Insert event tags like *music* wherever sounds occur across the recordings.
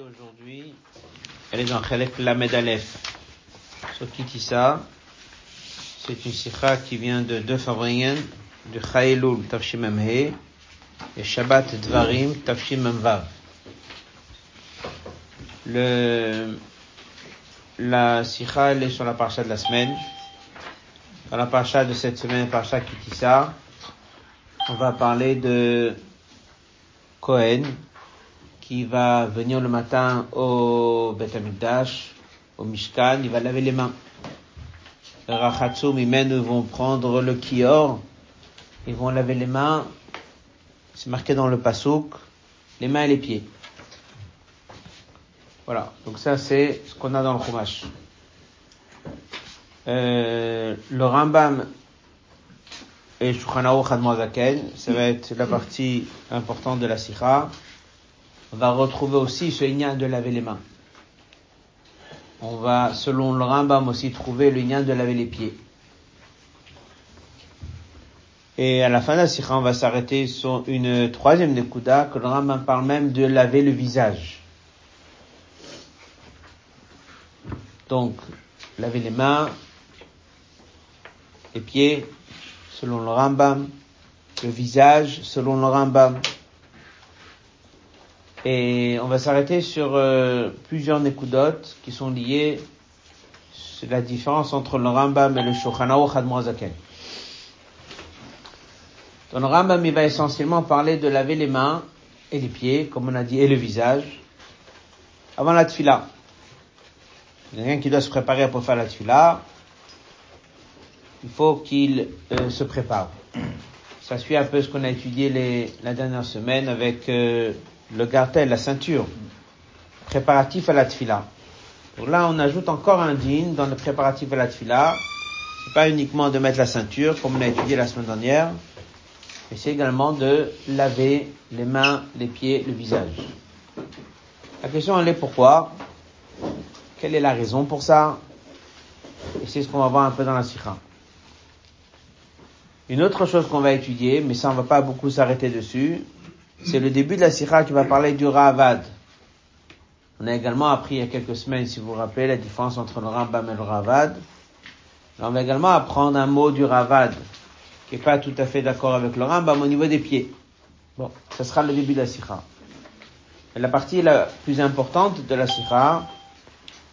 aujourd'hui, elle est dans Chalek Lamed Aleph. Sur Kitissa, c'est une sikha qui vient de deux fabriens, de Chaelul Tafshim He et Shabbat Dvarim Tafshim Vav. Le, la sikha, elle est sur la parcha de la semaine. Dans la parcha de cette semaine, parcha Kitissa, on va parler de Cohen, qui va venir le matin au Beth Amikdash, au Mishkan, il va laver les mains. Rachatsum, ils vont prendre le kior, ils vont laver les mains, c'est marqué dans le pasouk, les mains et les pieds. Voilà, donc ça c'est ce qu'on a dans le Chumash. Euh, le Rambam et Shulchan Aruch ça va être la partie importante de la Sikha. On va retrouver aussi ce lien de laver les mains. On va, selon le Rambam aussi, trouver le lien de laver les pieds. Et à la fin de la Sikha, on va s'arrêter sur une troisième Nekuda, que le Rambam parle même de laver le visage. Donc, laver les mains, les pieds, selon le Rambam, le visage, selon le Rambam. Et on va s'arrêter sur euh, plusieurs nekudotes qui sont liées c'est la différence entre le Rambam et le Shulchan Aruch. Dans le Rambam, il va essentiellement parler de laver les mains et les pieds, comme on a dit, et le visage, avant la tfila. Quelqu'un qui doit se préparer pour faire la tfila, il faut qu'il euh, se prépare. Ça suit un peu ce qu'on a étudié les, la dernière semaine avec euh, le gartel, la ceinture, préparatif à la tfila. Donc là, on ajoute encore un din dans le préparatif à la tfila. C'est pas uniquement de mettre la ceinture, comme on a étudié la semaine dernière, mais c'est également de laver les mains, les pieds, le visage. La question elle est pourquoi? Quelle est la raison pour ça? Et c'est ce qu'on va voir un peu dans la sikha. Une autre chose qu'on va étudier, mais ça on va pas beaucoup s'arrêter dessus, c'est le début de la sikha qui va parler du Ravad. On a également appris il y a quelques semaines, si vous vous rappelez, la différence entre le Rambam et le Ravad. on va également apprendre un mot du Ravad, qui est pas tout à fait d'accord avec le Rambam au niveau des pieds. Bon, ça sera le début de la sikha. La partie la plus importante de la sikha,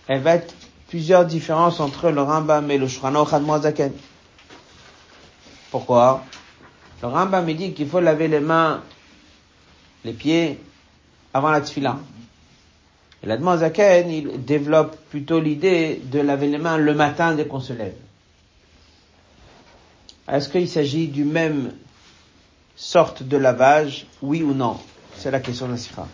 elle va être plusieurs différences entre le Rambam et le Khadmoazaken. Pourquoi? Le Rambam dit qu'il faut laver les mains, les pieds, avant la tfila. Et la Zaken, il développe plutôt l'idée de laver les mains le matin dès qu'on se lève. Est-ce qu'il s'agit du même sorte de lavage, oui ou non? C'est la question de la sikha.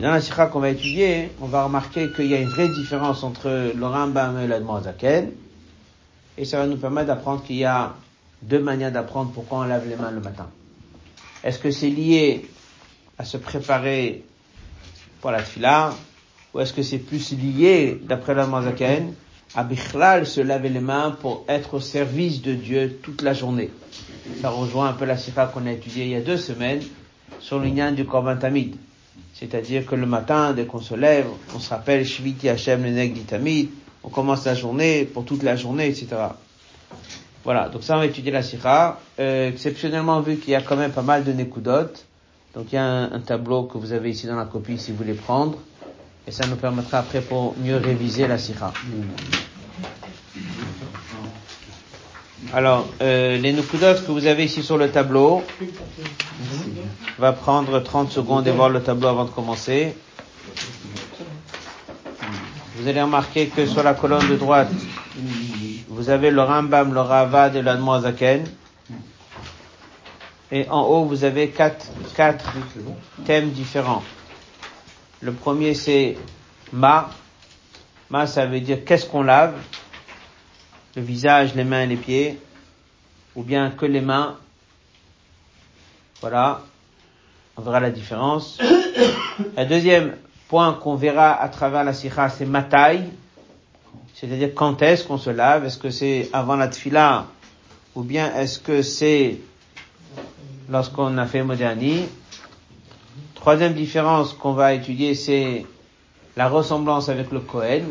Dans la sikha qu'on va étudier, on va remarquer qu'il y a une vraie différence entre le Rambam et la Zaken, et ça va nous permettre d'apprendre qu'il y a deux manières d'apprendre pourquoi on lave les mains le matin. Est-ce que c'est lié à se préparer pour la tfila, ou est-ce que c'est plus lié, d'après la Mazaken, à Bichlal se laver les mains pour être au service de Dieu toute la journée? Ça rejoint un peu la sifa qu'on a étudiée il y a deux semaines sur l'union du Korban Tamid. C'est-à-dire que le matin, dès qu'on se lève, on se rappelle Shviti Hashem le Tamid, on commence la journée pour toute la journée, etc. Voilà, donc ça on va étudier la sira. Euh, exceptionnellement vu qu'il y a quand même pas mal de nekudot, donc il y a un, tableau que vous avez ici dans la copie si vous voulez prendre, et ça nous permettra après pour mieux réviser la sira. Alors, euh, les nekudot que vous avez ici sur le tableau, on va prendre 30 secondes et voir le tableau avant de commencer. Vous allez remarquer que sur la colonne de droite, vous avez le Rambam, le Ravad et l'Admoazaken. Et en haut, vous avez quatre, quatre thèmes différents. Le premier, c'est Ma. Ma, ça veut dire qu'est-ce qu'on lave? Le visage, les mains et les pieds. Ou bien que les mains. Voilà. On verra la différence. *coughs* Le deuxième point qu'on verra à travers la sikha, c'est taille. C'est-à-dire quand est-ce qu'on se lave? Est-ce que c'est avant la tfila Ou bien est-ce que c'est lorsqu'on a fait moderni Troisième différence qu'on va étudier, c'est la ressemblance avec le Cohen.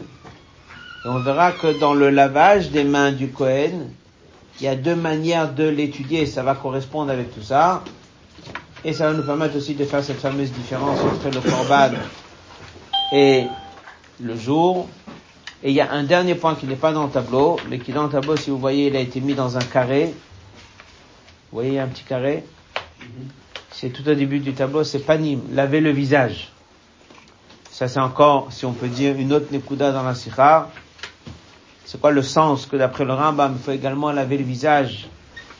Et on verra que dans le lavage des mains du Cohen, il y a deux manières de l'étudier, ça va correspondre avec tout ça. Et ça va nous permettre aussi de faire cette fameuse différence entre le Corban et le jour. Et il y a un dernier point qui n'est pas dans le tableau, mais qui dans le tableau, si vous voyez, il a été mis dans un carré. Vous voyez un petit carré? C'est tout au début du tableau, c'est panim, laver le visage. Ça c'est encore, si on peut dire, une autre nekuda dans la sikha. C'est quoi le sens que d'après le Rambam, il faut également laver le visage?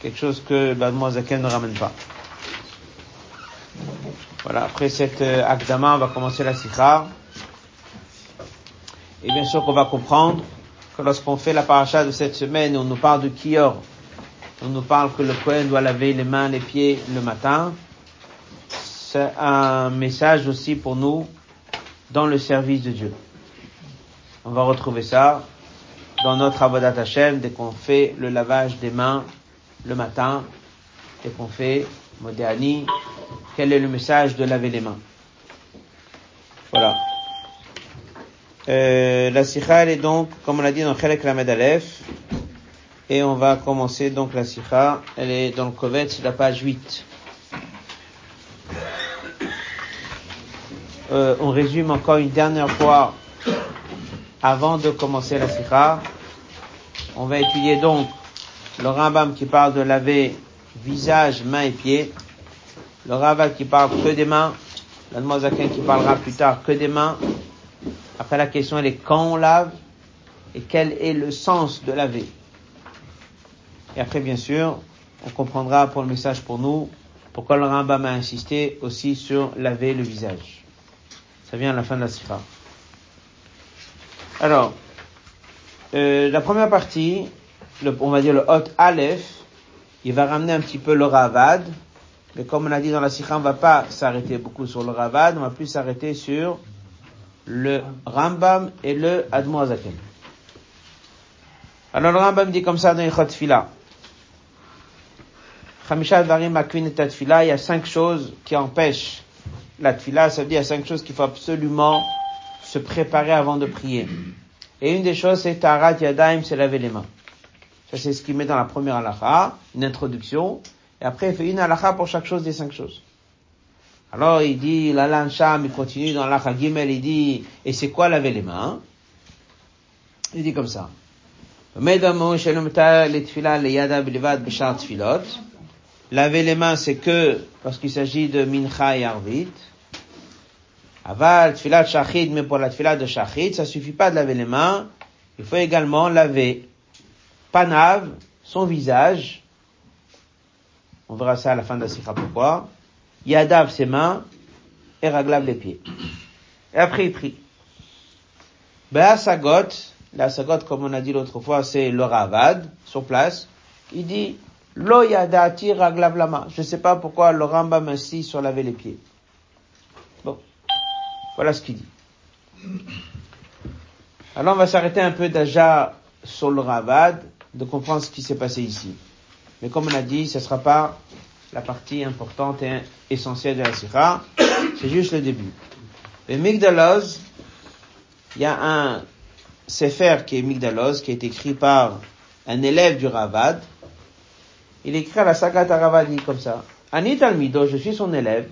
Quelque chose que Zaken ne ramène pas. Voilà, après cette euh, akdama, on va commencer la sikha. Et bien sûr qu'on va comprendre que lorsqu'on fait la paracha de cette semaine, on nous parle de Kior, on nous parle que le Kohen doit laver les mains, les pieds le matin. C'est un message aussi pour nous dans le service de Dieu. On va retrouver ça dans notre Avodat Hashem dès qu'on fait le lavage des mains le matin, dès qu'on fait Modéani. Quel est le message de laver les mains? Voilà. Euh, la sikha, elle est donc, comme on l'a dit dans Chelek Lamed Aleph, et on va commencer donc la sikha, elle est dans le Kovet, la page 8. Euh, on résume encore une dernière fois, avant de commencer la sikha. On va étudier donc le Rambam qui parle de laver visage, mains et pieds, le Rava qui parle que des mains, l'Admozakin qui parlera plus tard que des mains, après, la question, elle est quand on lave et quel est le sens de laver. Et après, bien sûr, on comprendra pour le message pour nous pourquoi le Rambam a insisté aussi sur laver le visage. Ça vient à la fin de la sifra. Alors, euh, la première partie, le, on va dire le Hot Aleph, il va ramener un petit peu le Ravad, mais comme on a dit dans la sikha, on va pas s'arrêter beaucoup sur le Ravad, on va plus s'arrêter sur le Rambam et le Admoazaken. Alors le Rambam dit comme ça dans Ichot Fila. il y a cinq choses qui empêchent la tfila, ça veut dire il y a cinq choses qu'il faut absolument se préparer avant de prier. Et une des choses, c'est Tarat Yadaim, c'est laver les mains. Ça, c'est ce qu'il met dans la première halakha, une introduction. Et après, il fait une halakha pour chaque chose des cinq choses. Alors il dit, l'Alan Sham, il continue dans Gimel, il dit, et c'est quoi laver les mains Il dit comme ça. Laver les mains, c'est que parce qu'il s'agit de mincha et arvit. Aval, tfilat shachid, mais pour la tfilat de shachid, ça suffit pas de laver les mains. Il faut également laver panav, son visage. On verra ça à la fin de la sikha pourquoi? Yadav ses mains et Raglav les pieds. Et après il prie. Be'asagot, la sagot comme on a dit l'autre fois, c'est le Ravad, sur place. Il dit, Lo yadati Raglav lama. Je ne sais pas pourquoi le Rambam insiste sur laver les pieds. Bon. Voilà ce qu'il dit. Alors on va s'arrêter un peu déjà sur le Ravad, de comprendre ce qui s'est passé ici. Mais comme on a dit, ce ne sera pas la partie importante et essentielle de la sikha. C'est juste le début. Le Migdalos, il y a un sefer qui est Migdalos, qui est écrit par un élève du Ravad. Il écrit à la Sagat Ravadi comme ça. Anit Almido, je suis son élève.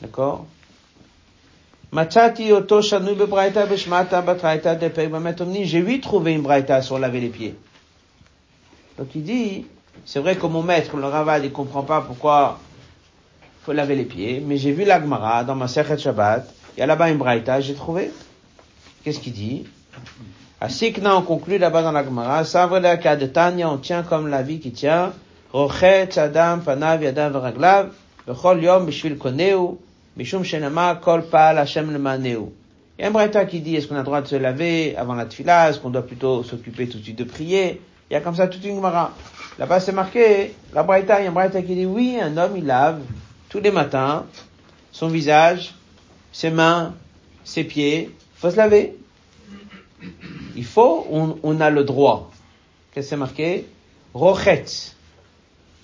D'accord? J'ai vu trouver une braïta sur laver les pieds. Donc il dit, c'est vrai que mon maître, le Ravad, il comprend pas pourquoi faut laver les pieds, mais j'ai vu l'Agmara dans ma Sechet Shabbat, il y a là-bas une braïta, j'ai trouvé. Qu'est-ce qu'il dit? À on conclut là-bas dans l'Agmara, Savre de Tanya, on tient comme la vie qui tient, Rochet, Adam, Panav, Yadav, Raglav, Bechol Yom, Bishvil Koneu, Mishum Shenama, Kol Pal, Hashem Lemaneu. Il y a un braïta qui dit, est-ce qu'on a le droit de se laver avant la tfila, est-ce qu'on doit plutôt s'occuper tout de suite de prier? Il y a comme ça toute une Gemara. Là-bas, c'est marqué, la Braïta, il y a un Braïta qui dit, oui, un homme, il lave tous les matins son visage, ses mains, ses pieds. Il faut se laver. Il faut, on, a le droit. Qu'est-ce que c'est marqué? Rochet.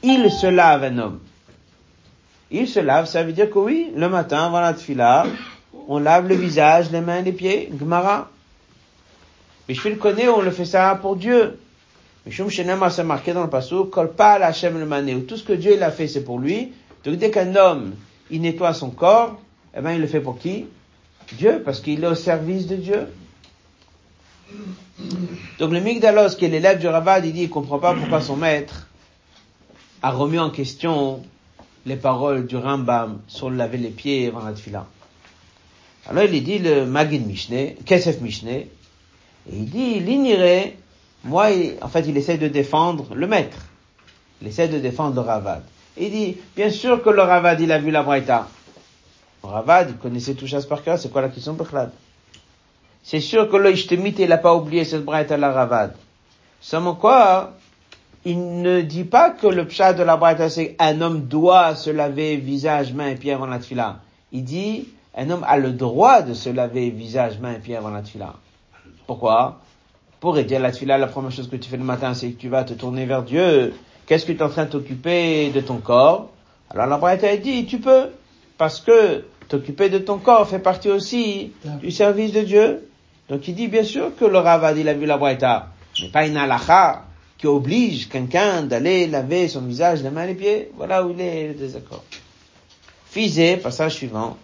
Il se lave un homme. Il se lave, ça veut dire que oui, le matin, avant la tfila, on lave le visage, les mains, les pieds, Gemara. Mais je le connais, on le fait ça pour Dieu. Mishum Shenema, c'est marqué dans le passage, Hachem le mané, tout ce que Dieu il a fait, c'est pour lui. Donc dès qu'un homme, il nettoie son corps, eh ben, il le fait pour qui? Dieu, parce qu'il est au service de Dieu. Donc le Migdalos, qui est l'élève du Ravad, il dit, il comprend pas pourquoi son maître a remis en question les paroles du Rambam sur laver les pieds avant la tefila. Alors il dit le Magid Mishneh, Kesef Mishneh, il dit, l'iniré, moi, en fait, il essaie de défendre le maître. Il essaie de défendre le Ravad. Il dit, bien sûr que le Ravad, il a vu la Braïta. Le Ravad, il connaissait tout chasse par cœur, c'est quoi la question Bechlad C'est sûr que le Ishtemite, il n'a pas oublié cette Braïta la Ravad. Seulement quoi, il ne dit pas que le pshat de la Braïta, c'est un homme doit se laver visage, main et pied avant la tfila. Il dit, un homme a le droit de se laver visage, main et pied avant la tfila. Pourquoi? Pour aider la tfila, la première chose que tu fais le matin, c'est que tu vas te tourner vers Dieu. Qu'est-ce que tu es en train de t'occuper de ton corps? Alors la Braïta dit, tu peux, parce que t'occuper de ton corps fait partie aussi du service de Dieu. Donc il dit bien sûr que le il a vu la Braïta, mais pas une halakha qui oblige quelqu'un d'aller laver son visage, les mains et les pieds. Voilà où il est le désaccord. Fizé, passage suivant.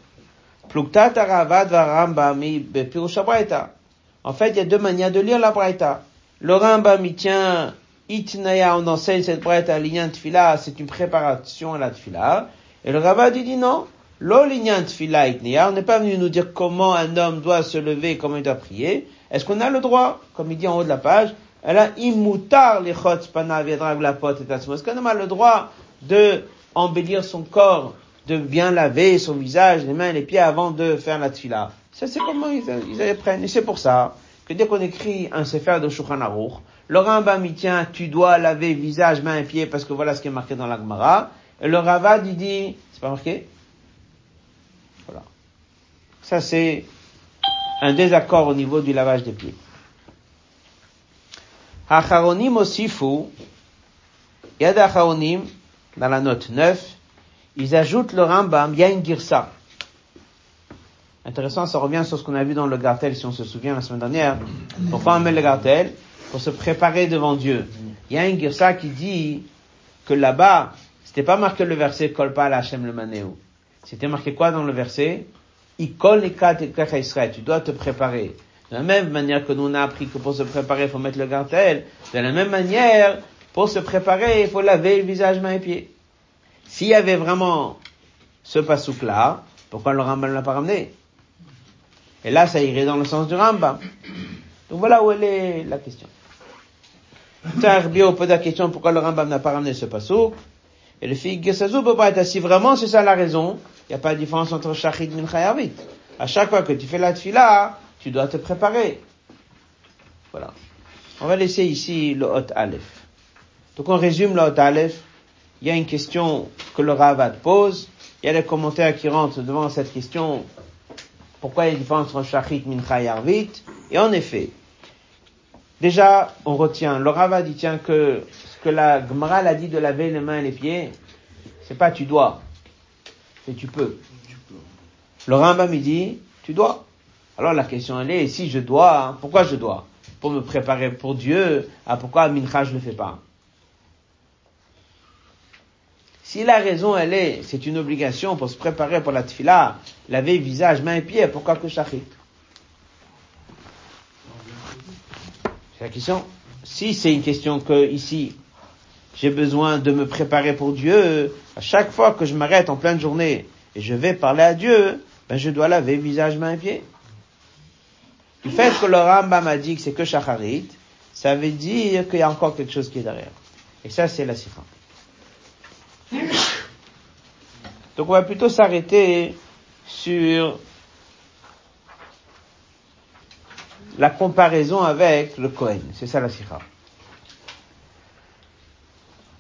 En fait, il y a deux manières de lire la Braïta. Le Rambam, tient Itnaya, on enseigne cette Braïta, l'Inyan Tfila, c'est une préparation à la Tfila. Et le Ravad, il dit non. Lo l'Inyan Tfila Itnaya, on n'est pas venu nous dire comment un homme doit se lever, comment il doit prier. Est-ce qu'on a le droit, comme il dit en haut de la page, elle a immutar les pana la et Est-ce homme a le droit de embellir son corps, de bien laver son visage, les mains et les pieds avant de faire la tfila? Ça, c'est comment ils, ils apprennent. Et c'est pour ça que dès qu'on écrit un sefer de Shulchan Aruch, le Rambam il tient, tu dois laver visage, mains et pieds parce que voilà ce qui est marqué dans la Gemara. Et le Ravad, il dit, c'est pas marqué? Voilà. Ça, c'est un désaccord au niveau du lavage des pieds. Acharonim osifu, Yad Acharonim, dans la note 9, ils ajoutent le Rambam, il y a girsa. Intéressant, ça revient sur ce qu'on a vu dans le Gartel, si on se souvient la semaine dernière. Pourquoi on met le Gartel? Pour se préparer devant Dieu. Il y a une girsa qui dit que là-bas, c'était pas marqué le verset Kolpa la Hashem le Maneu. C'était marqué quoi dans le verset? Israël. Tu dois te préparer. De la même manière que nous on a appris que pour se préparer, il faut mettre le gantel, de la même manière, pour se préparer, il faut laver le visage, mains et pieds. S'il y avait vraiment ce pasouk-là, pourquoi le Rambam ne l'a pas ramené? Et là, ça irait dans le sens du Rambam. Donc voilà où elle est la question. Tarbio pose la question pourquoi le Rambam n'a pas ramené ce pasouk. Et le fils Gesazou peut pas être si vraiment c'est ça la raison, il n'y a pas de différence entre Shachid et À chaque fois que tu fais la tfila, tu dois te préparer. Voilà. On va laisser ici le Hot Aleph. Donc on résume le Hot Aleph. Il y a une question que le Ravad pose. Il y a des commentaires qui rentrent devant cette question. Pourquoi il y a une différence entre Shachit, Mincha et Arvit Et en effet, déjà, on retient, le Ravad il tient que ce que la Gemara a dit de laver les mains et les pieds, c'est pas tu dois, c'est tu peux. Le Rambam il dit, tu dois. Alors la question elle est, si je dois, hein, pourquoi je dois? Pour me préparer pour Dieu, ah, pourquoi Mincha je le fais pas? Si la raison elle est, c'est une obligation pour se préparer pour la tfila, laver visage, mains et pieds, pourquoi que shachit C'est la question. Si c'est une question que ici, j'ai besoin de me préparer pour Dieu, à chaque fois que je m'arrête en pleine journée et je vais parler à Dieu, ben je dois laver visage, mains et pieds. Du fait que le Rambam a dit que c'est que Shacharit, ça veut dire qu'il y a encore quelque chose qui est derrière. Et ça, c'est la sikha. Donc on va plutôt s'arrêter sur la comparaison avec le Kohen. C'est ça la sikha.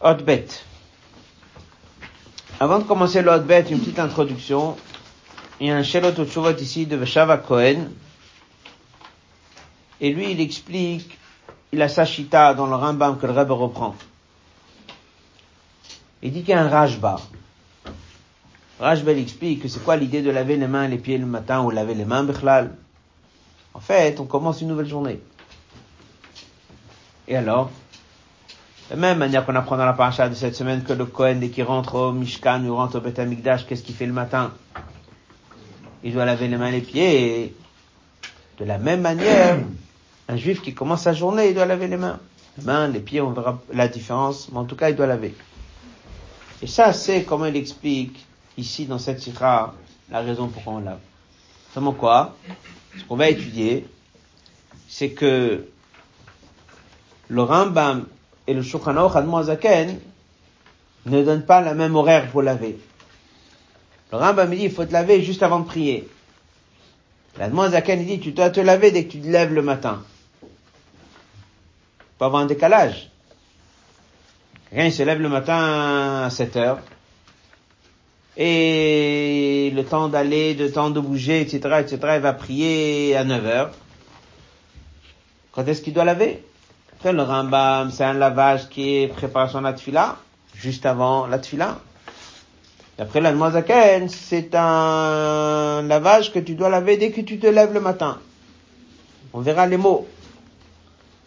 Hotbet. Avant de commencer le Hotbet, une petite introduction. Il y a un Shelot ici de Veshava Cohen et lui, il explique, il a sa chita dans le Rambam que le Rebbe reprend. Il dit qu'il y a un Rajba. Rajbel explique que c'est quoi l'idée de laver les mains et les pieds le matin ou laver les mains, Bechlal. En fait, on commence une nouvelle journée. Et alors? De la même manière qu'on apprend dans la paracha de cette semaine que le Kohen, dès qu'il rentre au Mishkan ou rentre au Amikdash, qu'est-ce qu'il fait le matin? Il doit laver les mains et les pieds. De la même manière, un juif qui commence sa journée, il doit laver les mains. Les mains, les pieds, on verra la différence, mais en tout cas, il doit laver. Et ça, c'est comment il explique ici dans cette sikha la raison pourquoi on lave. Seulement quoi Ce qu'on va étudier, c'est que le Rambam et le Shulchan Aruch ne donnent pas la même horaire pour laver. Le Rambam dit il faut te laver juste avant de prier. L'Admoazaken dit tu dois te laver dès que tu te lèves le matin. Pas avoir un décalage. Quelqu'un se lève le matin à 7 heures et le temps d'aller, le temps de bouger, etc., etc., il va prier à 9 heures. Quand est-ce qu'il doit laver? Après, le Rambam, c'est un lavage qui est préparation à la juste avant la tfila. D'après la Zaken, c'est un lavage que tu dois laver dès que tu te lèves le matin. On verra les mots.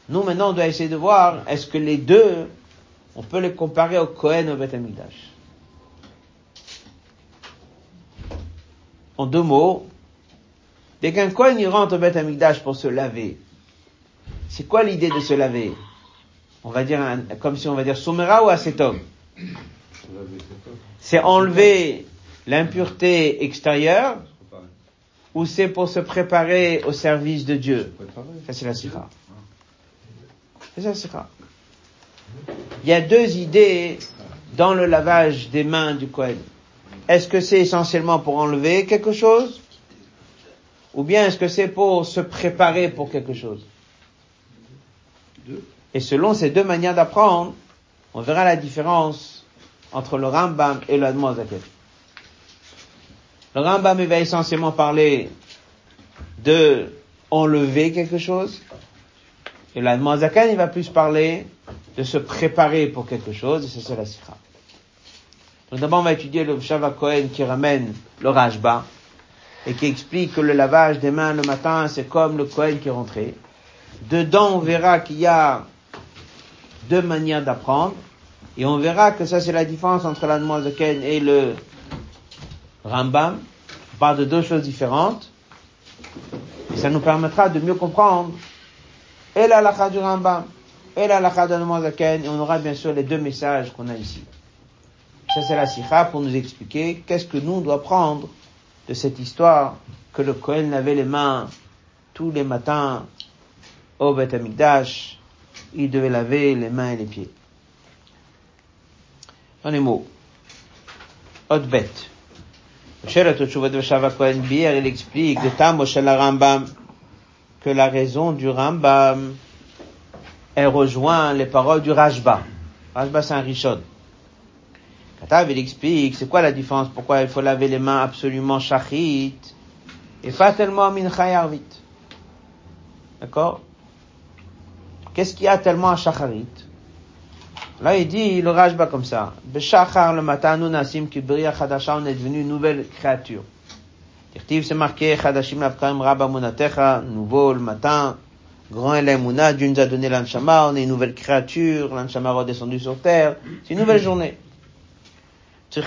Nous, maintenant, on doit essayer de voir, est-ce que les deux, on peut les comparer au Kohen au Beth Amikdash. En deux mots, dès qu'un Kohen il rentre au Beth Amikdash pour se laver, c'est quoi l'idée de se laver? On va dire, comme si on va dire somera ou acétum C'est enlever l'impureté extérieure ou c'est pour se préparer au service de Dieu? Ça c'est la sikha. C'est la. Il y a deux idées dans le lavage des mains du Kohen. Est-ce que c'est essentiellement pour enlever quelque chose? Ou bien est-ce que c'est pour se préparer pour quelque chose? Et selon ces deux manières d'apprendre, on verra la différence entre le Rambam et le Zaken. Le Rambam va essentiellement parler de enlever quelque chose, et le il va plus parler de se préparer pour quelque chose, et c'est ça la Sikha. Donc d'abord on va étudier le Shava Kohen qui ramène le Rajba, et qui explique que le lavage des mains le matin, c'est comme le Kohen qui est rentré. Dedans, on verra qu'il y a deux manières d'apprendre. Et on verra que ça, c'est la différence entre la Ken et le Rambam. On parle de deux choses différentes. Et ça nous permettra de mieux comprendre et la lacha du Rambam et la lacha de Ken. Et on aura bien sûr les deux messages qu'on a ici. Ça, c'est la sikha pour nous expliquer qu'est-ce que nous, on doit prendre de cette histoire que le Kohen lavait les mains tous les matins au Beth Amikdash, il devait laver les mains et les pieds. Dans les mots. Bête. il explique que la raison du Rambam, elle rejoint les paroles du Rajba. Rajba, c'est un Rishon. Katav, il explique, c'est quoi la différence, pourquoi il faut laver les mains absolument shachit, et pas tellement mincha D'accord? Qu'est-ce qu'il y a tellement à Shacharit? Là, il dit le Rajba comme ça. Beshachar le matin, nous nasim ki chadasha, on est devenu une nouvelle créature. C'est marqué, chadashim lavkaim rabba munatecha, nouveau le matin, grand elemuna, Dieu nous a donné l'anshama, on est une nouvelle créature, l'anshama redescendu sur terre, c'est une nouvelle journée. On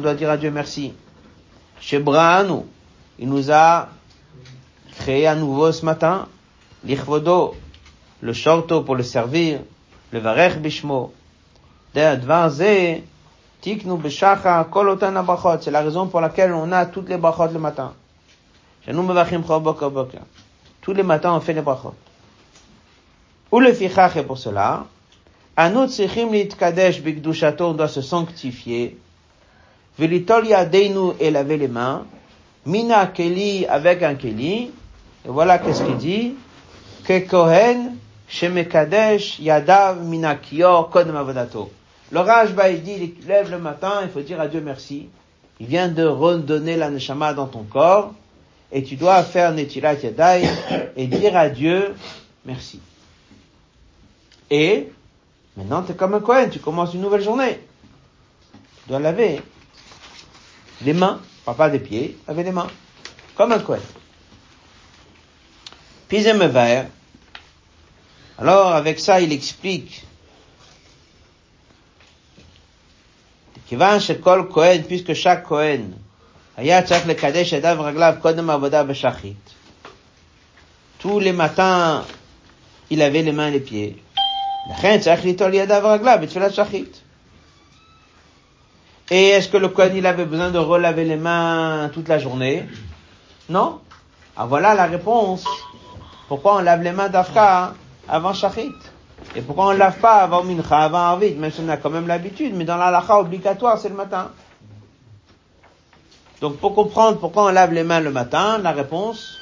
doit dire à Dieu merci. Shebranu, il nous a créé à nouveau ce matin, l'Ichvodo, le shorto pour le servir, le varech bishmo. C'est la raison pour laquelle on a toutes les brachot le matin. Tous les matins, on fait les brachot. Ou le fichach est pour cela? Anut tsichim litkadesh bigdushato, on doit se sanctifier. Velitol yadeinu et laver les mains. Mina keli avec un keli. Et voilà qu'est-ce qu'il dit? Que Kohen Shemekadesh Yadav Minakior Kodem Avodato. Le il dit, il lève le matin, il faut dire à Dieu merci. Il vient de redonner la neshama dans ton corps, et tu dois faire Netilat Yadai, et dire à Dieu merci. Et, maintenant tu es comme un Kohen, tu commences une nouvelle journée. Tu dois laver Les mains, pas des pieds, avec les mains. Comme un Kohen. Puis verre. Alors, avec ça, il explique puisque chaque Kohen tous les matins, il avait les mains et les pieds. Et est-ce que le Kohen, il avait besoin de relaver les mains toute la journée Non. Ah voilà la réponse. Pourquoi on lave les mains d'Afka avant Shachit Et pourquoi on ne lave pas avant Mincha, avant Arvit Même si on a quand même l'habitude, mais dans la obligatoire, c'est le matin. Donc pour comprendre pourquoi on lave les mains le matin, la réponse,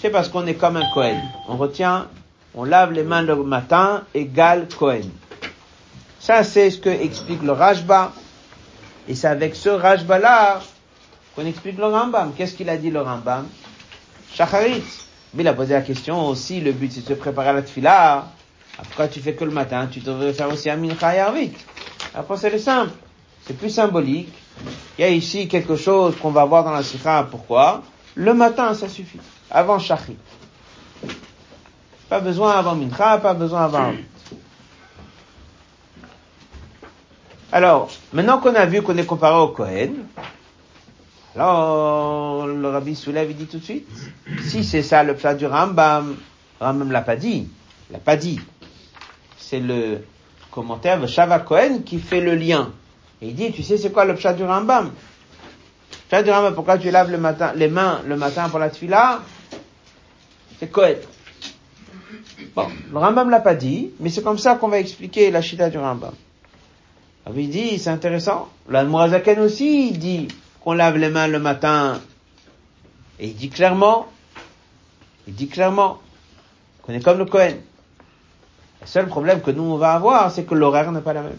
c'est parce qu'on est comme un Kohen. On retient, on lave les mains le matin, égal Kohen. Ça, c'est ce que explique le Rajba. Et c'est avec ce Rajba-là qu'on explique le Rambam. Qu'est-ce qu'il a dit le Rambam? Shacharit. Mais il a posé la question aussi, le but c'est de se préparer à la tfila. Pourquoi tu fais que le matin Tu devrais faire aussi un mincha et arvit. La réponse elle est simple. C'est plus symbolique. Il y a ici quelque chose qu'on va voir dans la sikha. Pourquoi? Le matin, ça suffit. Avant shachit. Pas besoin avant mincha, pas besoin avant Alors, maintenant qu'on a vu qu'on est comparé au Kohen, alors le rabbi soulève, il dit tout de suite, si c'est ça le plat du Rambam, Rambam l'a pas dit, l'a pas dit. C'est le commentaire de Shava Kohen qui fait le lien. Et il dit, tu sais c'est quoi le plat du Rambam? Plat du Rambam, pourquoi tu laves le matin, les mains le matin pour la tfila? C'est Kohen. Bon, le Rambam l'a pas dit, mais c'est comme ça qu'on va expliquer la chita du Rambam. Ah il dit, c'est intéressant. L'Admorazaken aussi, il dit qu'on lave les mains le matin. Et il dit clairement, il dit clairement qu'on est comme le Cohen. Le seul problème que nous on va avoir, c'est que l'horaire n'est pas la même.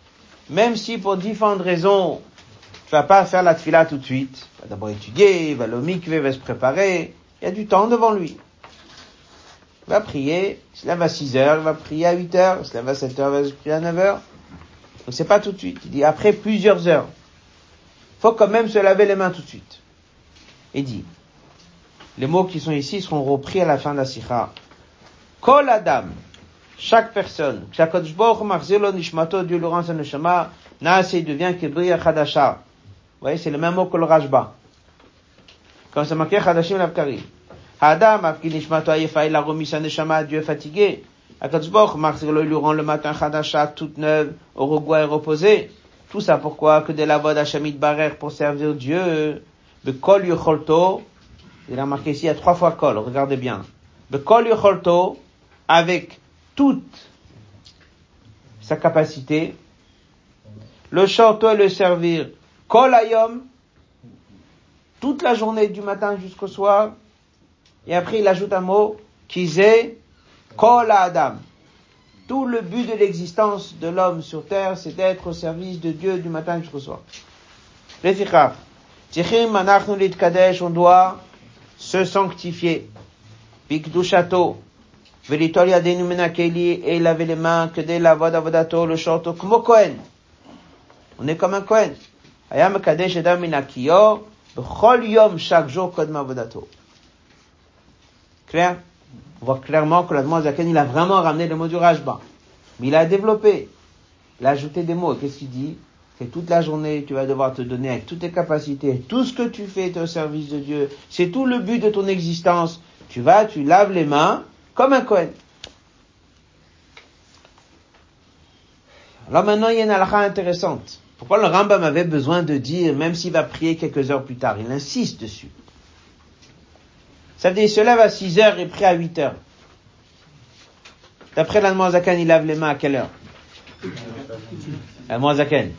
Même si pour différentes raisons, tu vas pas faire la tfila tout de suite, va d'abord étudier, il va le mikve, va se préparer, il y a du temps devant lui va prier, il se lève à 6 heures, il va prier à 8 heures, il se lève à 7 heures, il va prier à 9 heures. Donc c'est pas tout de suite. Il dit après plusieurs heures. Faut quand même se laver les mains tout de suite. Il dit, les mots qui sont ici seront repris à la fin de la sikha. Kol Adam, chaque personne, Chakodesh Marzelo Nishmato, Dieu le rend sa neshama, Naase devient Kebriya Chadasha. Vous voyez, c'est le même mot que le Rajba. Quand c'est marqué Chadashim Lavkari. Adam, Nishmato Ayefa, il a remis sa neshama Dieu fatigué. Akatzboch, Marcelo lui rend le matin Khadasha toute neuve, au regois et reposé. Tout ça pourquoi? Que de la voix d'Hachamid Barer pour servir Dieu. Bekol Yocholto, il a marqué ici, il y a trois fois kol, regardez bien. Bekol Yocholto, avec toute sa capacité, le chanto et le servir, kol ayom, toute la journée du matin jusqu'au soir, et après, il ajoute un mot, kizé, kol adam. Tout le but de l'existence de l'homme sur terre, c'est d'être au service de Dieu du matin jusqu'au soir. On doit se sanctifier. Bikdushato. Velitol yadenu menakeli, et laver les mains, que dès la voix d'avodato, le chanto, comme Kohen. On est comme un Kohen. Ayam kadesh edam minakiyo, b'chol yom, chaque jour, kodma avodato. Clair? On voit clairement que la Zaken, il a vraiment ramené le mot du Rajba. Mais il a développé. Il a ajouté des mots. Qu'est-ce qu'il dit? C'est toute la journée, tu vas devoir te donner avec toutes tes capacités. Tout ce que tu fais est au service de Dieu. C'est tout le but de ton existence. Tu vas, tu laves les mains comme un Kohen. Alors maintenant, il y a une halakha intéressante. Pourquoi le Rambam avait besoin de dire, même s'il va prier quelques heures plus tard, il insiste dessus. Ça veut dire, il se lève à 6 heures et prie à 8 heures. D'après l'allemand Zakan, il lave les mains à quelle heure? À Moazaken.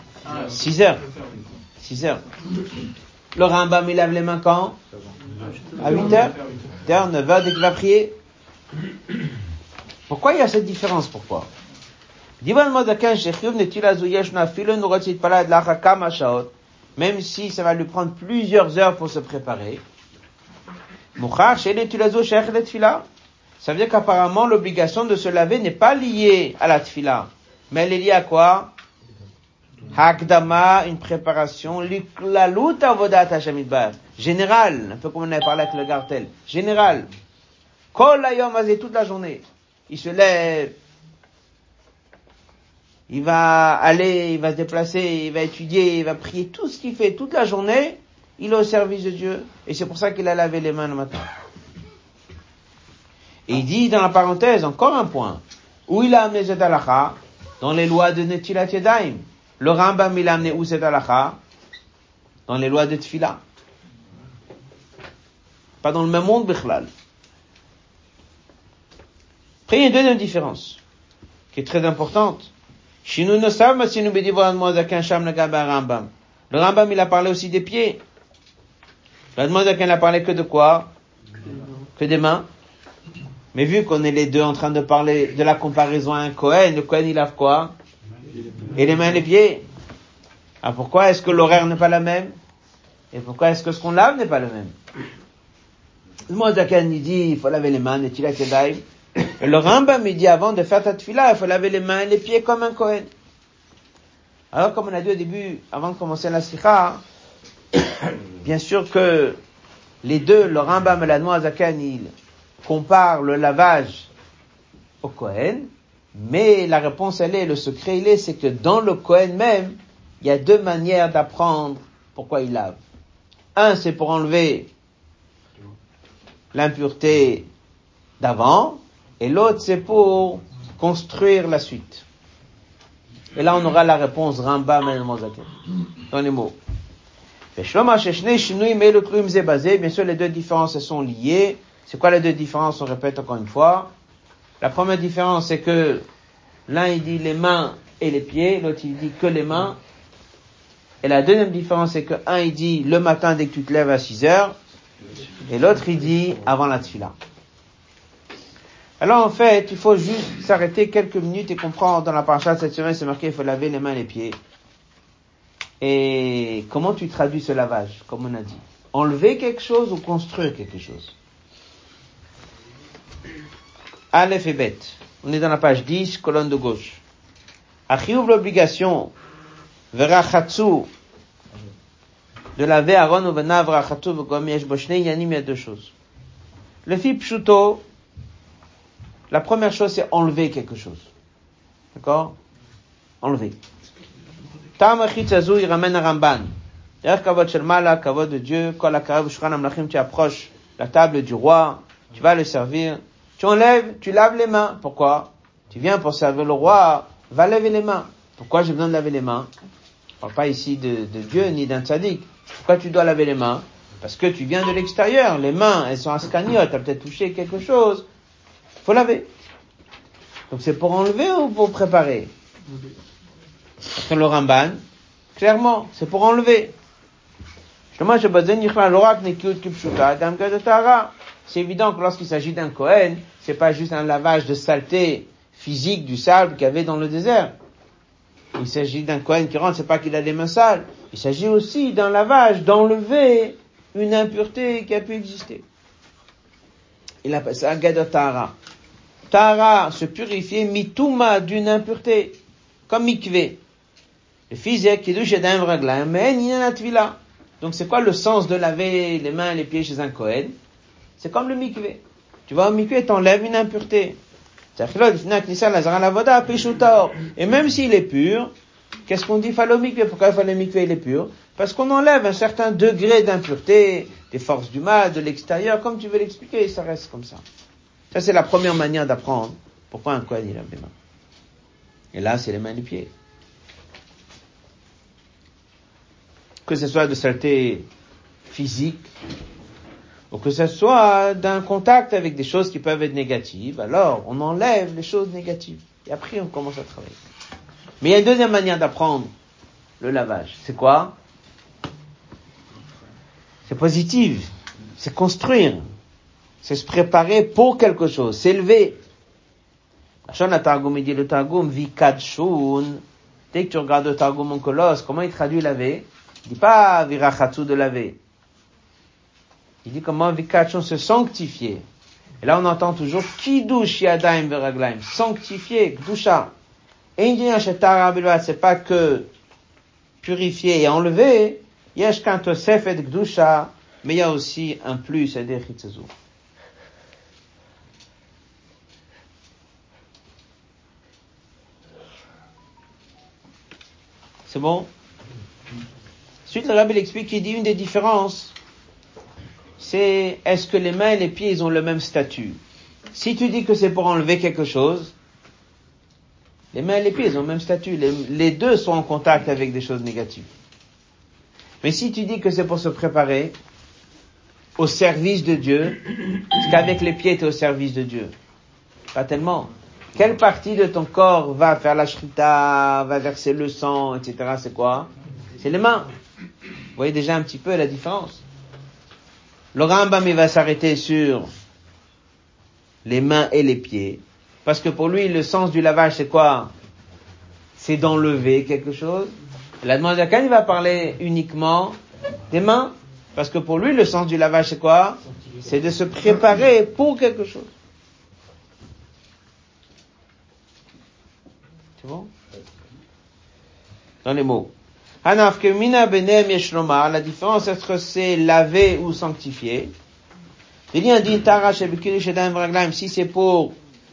6 heures. 6 heures. Le Rambam, il lave les mains quand? À 8 heures. 8 heures, 9 heures, dès qu'il va prier. Pourquoi il y a cette différence Pourquoi? Même si ça va lui prendre plusieurs heures pour se préparer. Ça veut dire qu'apparemment l'obligation de se laver n'est pas liée à la tfila, mais elle est liée à quoi? Hakdama, une préparation, l'iklalut avodat. Général, un peu comme on avait parlé avec le gartel. Général. Kol ayom toute la journée. Il se lève. Il va aller, il va se déplacer, il va étudier, il va prier, tout ce qu'il fait toute la journée, il est au service de Dieu. Et c'est pour ça qu'il a lavé les mains le matin. Et il dit dans la parenthèse encore un point. Où il a amené cette halakha? Dans les lois de Netilat Yadayim. Le Rambam, il a amené où cette Dans les lois de Tfila. Pas dans le même monde, Bichlal. Après, il y a une deuxième différence, qui est très importante. Le Rambam, il a parlé aussi des pieds. La demande qu'il a parlé que de quoi? Que des mains. Mais vu qu'on est les deux en train de parler de la comparaison à un Cohen, le Cohen il lave quoi? Et les mains et les pieds. Alors pourquoi est-ce que l'horaire n'est pas la même? Et pourquoi est-ce que ce qu'on lave n'est pas le même? Le Mozakan il dit il faut laver les mains, et le Rambam il dit avant de faire ta tfila, il faut laver les mains et les pieds comme un Cohen. Alors comme on a dit au début, avant de commencer la sikha, *coughs* bien sûr que les deux, le Rambam et la Noazakan, ils compare le lavage au Kohen, mais la réponse elle est, le secret il est, c'est que dans le Kohen même, il y a deux manières d'apprendre pourquoi il lave. Un, c'est pour enlever l'impureté d'avant, et l'autre, c'est pour construire la suite. Et là, on aura la réponse Rambam et dans les mots. Bien sûr, les deux différences sont liées. C'est quoi les deux différences? On répète encore une fois. La première différence, c'est que l'un il dit les mains et les pieds, l'autre il dit que les mains. Et la deuxième différence, c'est que un il dit le matin dès que tu te lèves à 6 heures, et l'autre il dit avant la tfila. Alors en fait, il faut juste s'arrêter quelques minutes et comprendre dans la paracha de cette semaine, c'est marqué il faut laver les mains et les pieds. Et comment tu traduis ce lavage, comme on a dit? Enlever quelque chose ou construire quelque chose? Aleph et. On est dans la page 10, colonne de gauche. ouvre l'obligation, verachatsu, de laver Aaron ou venav rachatsu v'gom yesh yanim, il y a deux choses. Le fi pshuto, la première chose c'est enlever quelque chose. D'accord? Enlever. Tam achitzazu, il ramène un Ramban. Kavod mala, de Dieu, tu approches la table du roi, tu vas le servir, tu enlèves, tu laves les mains. Pourquoi? Tu viens pour servir le roi, va laver les mains. Pourquoi j'ai besoin de laver les mains? Je parle pas ici de, Dieu ni d'un tzaddik. Pourquoi tu dois laver les mains? Parce que tu viens de l'extérieur. Les mains, elles sont à scagnotte, tu as peut-être touché quelque chose. Faut laver. Donc c'est pour enlever ou pour préparer? Après le Ramban, clairement, c'est pour enlever. C'est évident que lorsqu'il s'agit d'un Kohen, c'est pas juste un lavage de saleté physique du sable qu'il y avait dans le désert. Il s'agit d'un Kohen qui rentre, c'est pas qu'il a les mains sales. Il s'agit aussi d'un lavage, d'enlever une impureté qui a pu exister. Il appelle ça Gadot Tahara, se purifier, mituma d'une impureté, comme mikvé. Le physique, qui douche d'un mais Donc c'est quoi le sens de laver les mains et les pieds chez un Kohen? C'est comme le mikvé. Tu vas au mikvé, t'enlèves une impureté. Et même s'il est pur, qu'est-ce qu'on dit le mikvé? Pourquoi le mikvé il est pur? Parce qu'on enlève un certain degré d'impureté, des forces du mal, de l'extérieur, comme tu veux l'expliquer, ça reste comme ça. Ça c'est la première manière d'apprendre pourquoi un Kohen il a les mains. Et là c'est les mains et les pieds. Que ce soit de saleté physique, ou que ce soit d'un contact avec des choses qui peuvent être négatives, alors on enlève les choses négatives. Et après, on commence à travailler. Mais il y a une deuxième manière d'apprendre le lavage. C'est quoi? C'est positif. C'est construire. C'est se préparer pour quelque chose. S'élever. La Targum, il dit le Targum, vikadshun. Dès que tu regardes le Targum en colosse, comment il traduit laver? Il dit pas virachatsu de laver. Il dit comment vikadshun se sanctifier. Et là, on entend toujours kiddush yadayim veraglaim. Sanctifier, kdusha. Et c'est pas que purifier et enlever. Yesh kantosef et kdusha. Mais il y a aussi un plus, c'est-à-dire C'est bon? Ensuite, le rabbi explique, il dit une des différences, c'est est-ce que les mains et les pieds, ils ont le même statut? Si tu dis que c'est pour enlever quelque chose, les mains et les pieds, ils ont le même statut. Les, deux sont en contact avec des choses négatives. Mais si tu dis que c'est pour se préparer au service de Dieu, parce qu'avec les pieds, tu es au service de Dieu. Pas tellement. Quelle partie de ton corps va faire la shrita, va verser le sang, etc. C'est quoi? C'est les mains. Vous voyez déjà un petit peu la différence. Le Rambam, va s'arrêter sur les mains et les pieds. Parce que pour lui, le sens du lavage, c'est quoi? C'est d'enlever quelque chose. La demande il va parler uniquement des mains. Parce que pour lui, le sens du lavage, c'est quoi? C'est de se préparer pour quelque chose. C'est bon Dans les mots. La différence entre c'est laver ou sanctifier. Si c'est pour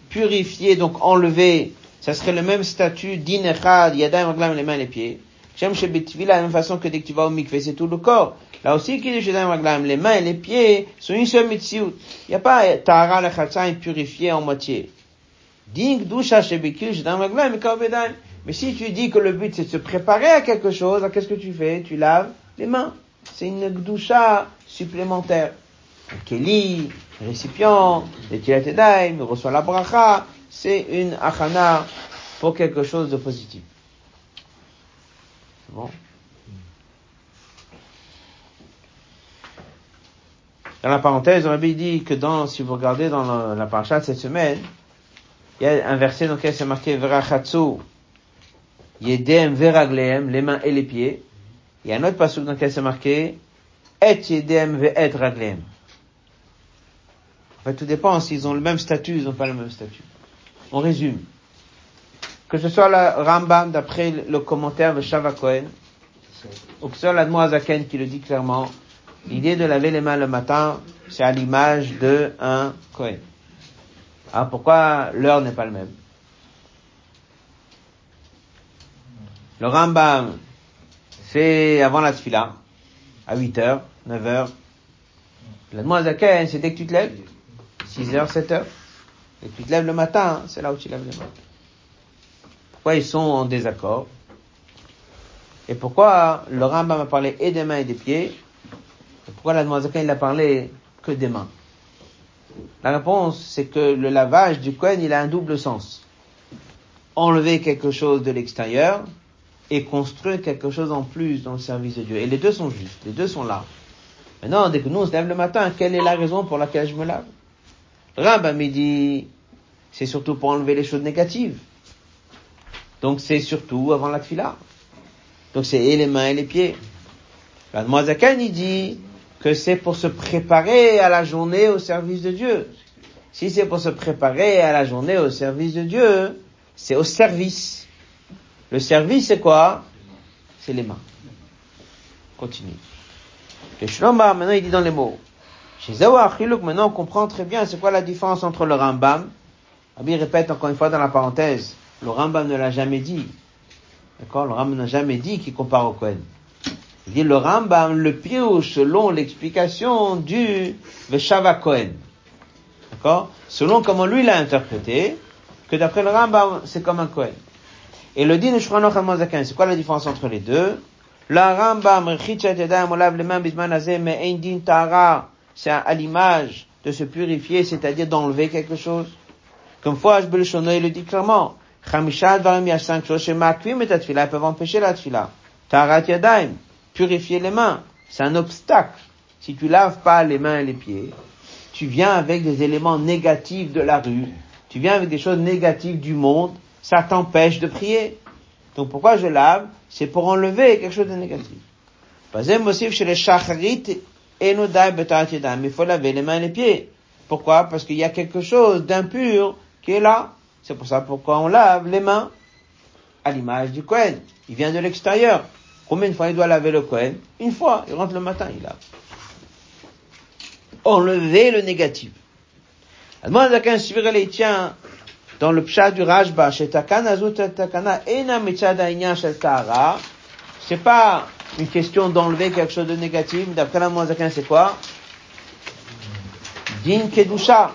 purifier, donc enlever, ça serait le même statut d'inechad, yadayim raglam, les mains et les pieds. J'aime chez Betvila, la même façon que dès que tu vas au mikveh, c'est tout le corps. Là aussi, qui raglam, les mains et les pieds sont une seule mitziout. Il n'y a pas tahara le purifié en moitié. Mais si tu dis que le but c'est de se préparer à quelque chose, qu'est-ce que tu fais? Tu laves les mains. C'est une gdusha supplémentaire. Keli, récipient, il reçoit la bracha, c'est une achana pour quelque chose de positif. Bon? Dans la parenthèse, Rabbi dit que dans, si vous regardez dans la, paracha de cette semaine, il y a un verset dans lequel c'est marqué Verachatsu, Yedem Veragleem, les mains et les pieds. Il y a un autre passage dans lequel c'est marqué Et Yedem Ragleem. En fait, tout dépend s'ils ont le même statut, ils n'ont pas le même statut. On résume. Que ce soit la Rambam d'après le commentaire de Shava Cohen, ou que ce soit la qui le dit clairement, l'idée de laver les mains le matin, c'est à l'image de un Cohen. Alors pourquoi l'heure n'est pas le même Le Rambam, c'est avant la tfila, à 8 heures, 9 heures. La Zaken, c'est dès que tu te lèves, 6 heures, 7 heures. Et tu te lèves le matin, c'est là où tu lèves les mains. Pourquoi ils sont en désaccord? Et pourquoi le Rambam a parlé et des mains et des pieds? Et pourquoi la Zaken, il a parlé que des mains? La réponse, c'est que le lavage du Kohen, il a un double sens. Enlever quelque chose de l'extérieur et construire quelque chose en plus dans le service de Dieu. Et les deux sont justes, les deux sont là. Maintenant, dès que nous on se lève le matin, quelle est la raison pour laquelle je me lave? Le me dit, c'est surtout pour enlever les choses négatives. Donc c'est surtout avant la fila. Donc c'est et les mains et les pieds. La il dit, que c'est pour se préparer à la journée au service de Dieu. Si c'est pour se préparer à la journée au service de Dieu, c'est au service. Le service, c'est quoi? C'est les mains. Continue. Le Shlomba, maintenant, il dit dans les mots. Chez maintenant, on comprend très bien c'est quoi la différence entre le Rambam. Abi répète encore une fois dans la parenthèse. Le Rambam ne l'a jamais dit. D'accord? Le Rambam n'a jamais dit qu'il compare au Kohen. Dit le Rambam le pire selon l'explication du Veshava Cohen. D'accord? Selon comment lui l'a interprété, que d'après le Rambam, c'est comme un Cohen. Et le din c'est quoi la différence entre les deux? Le Rambam, les mains mais tara, c'est à l'image de se purifier, c'est-à-dire d'enlever quelque chose. Comme fois, il le dit clairement. Chamisha il y a cinq choses. Chez peuvent empêcher la Tfila. Tarat Yadaim, purifier les mains. C'est un obstacle. Si tu laves pas les mains et les pieds, tu viens avec des éléments négatifs de la rue, tu viens avec des choses négatives du monde, ça t'empêche de prier. Donc pourquoi je lave? C'est pour enlever quelque chose de négatif. les il faut laver les mains et les pieds. Pourquoi? Parce qu'il y a quelque chose d'impur qui est là. C'est pour ça pourquoi on lave les mains à l'image du Kohen. Il vient de l'extérieur. Combien de fois il doit laver le Kohen Une fois. Il rentre le matin, il lave. Enlever le négatif. Dans le pshat du Rajba, c'est pas une question d'enlever quelque chose de négatif. D'après la c'est quoi? Din Kedusha.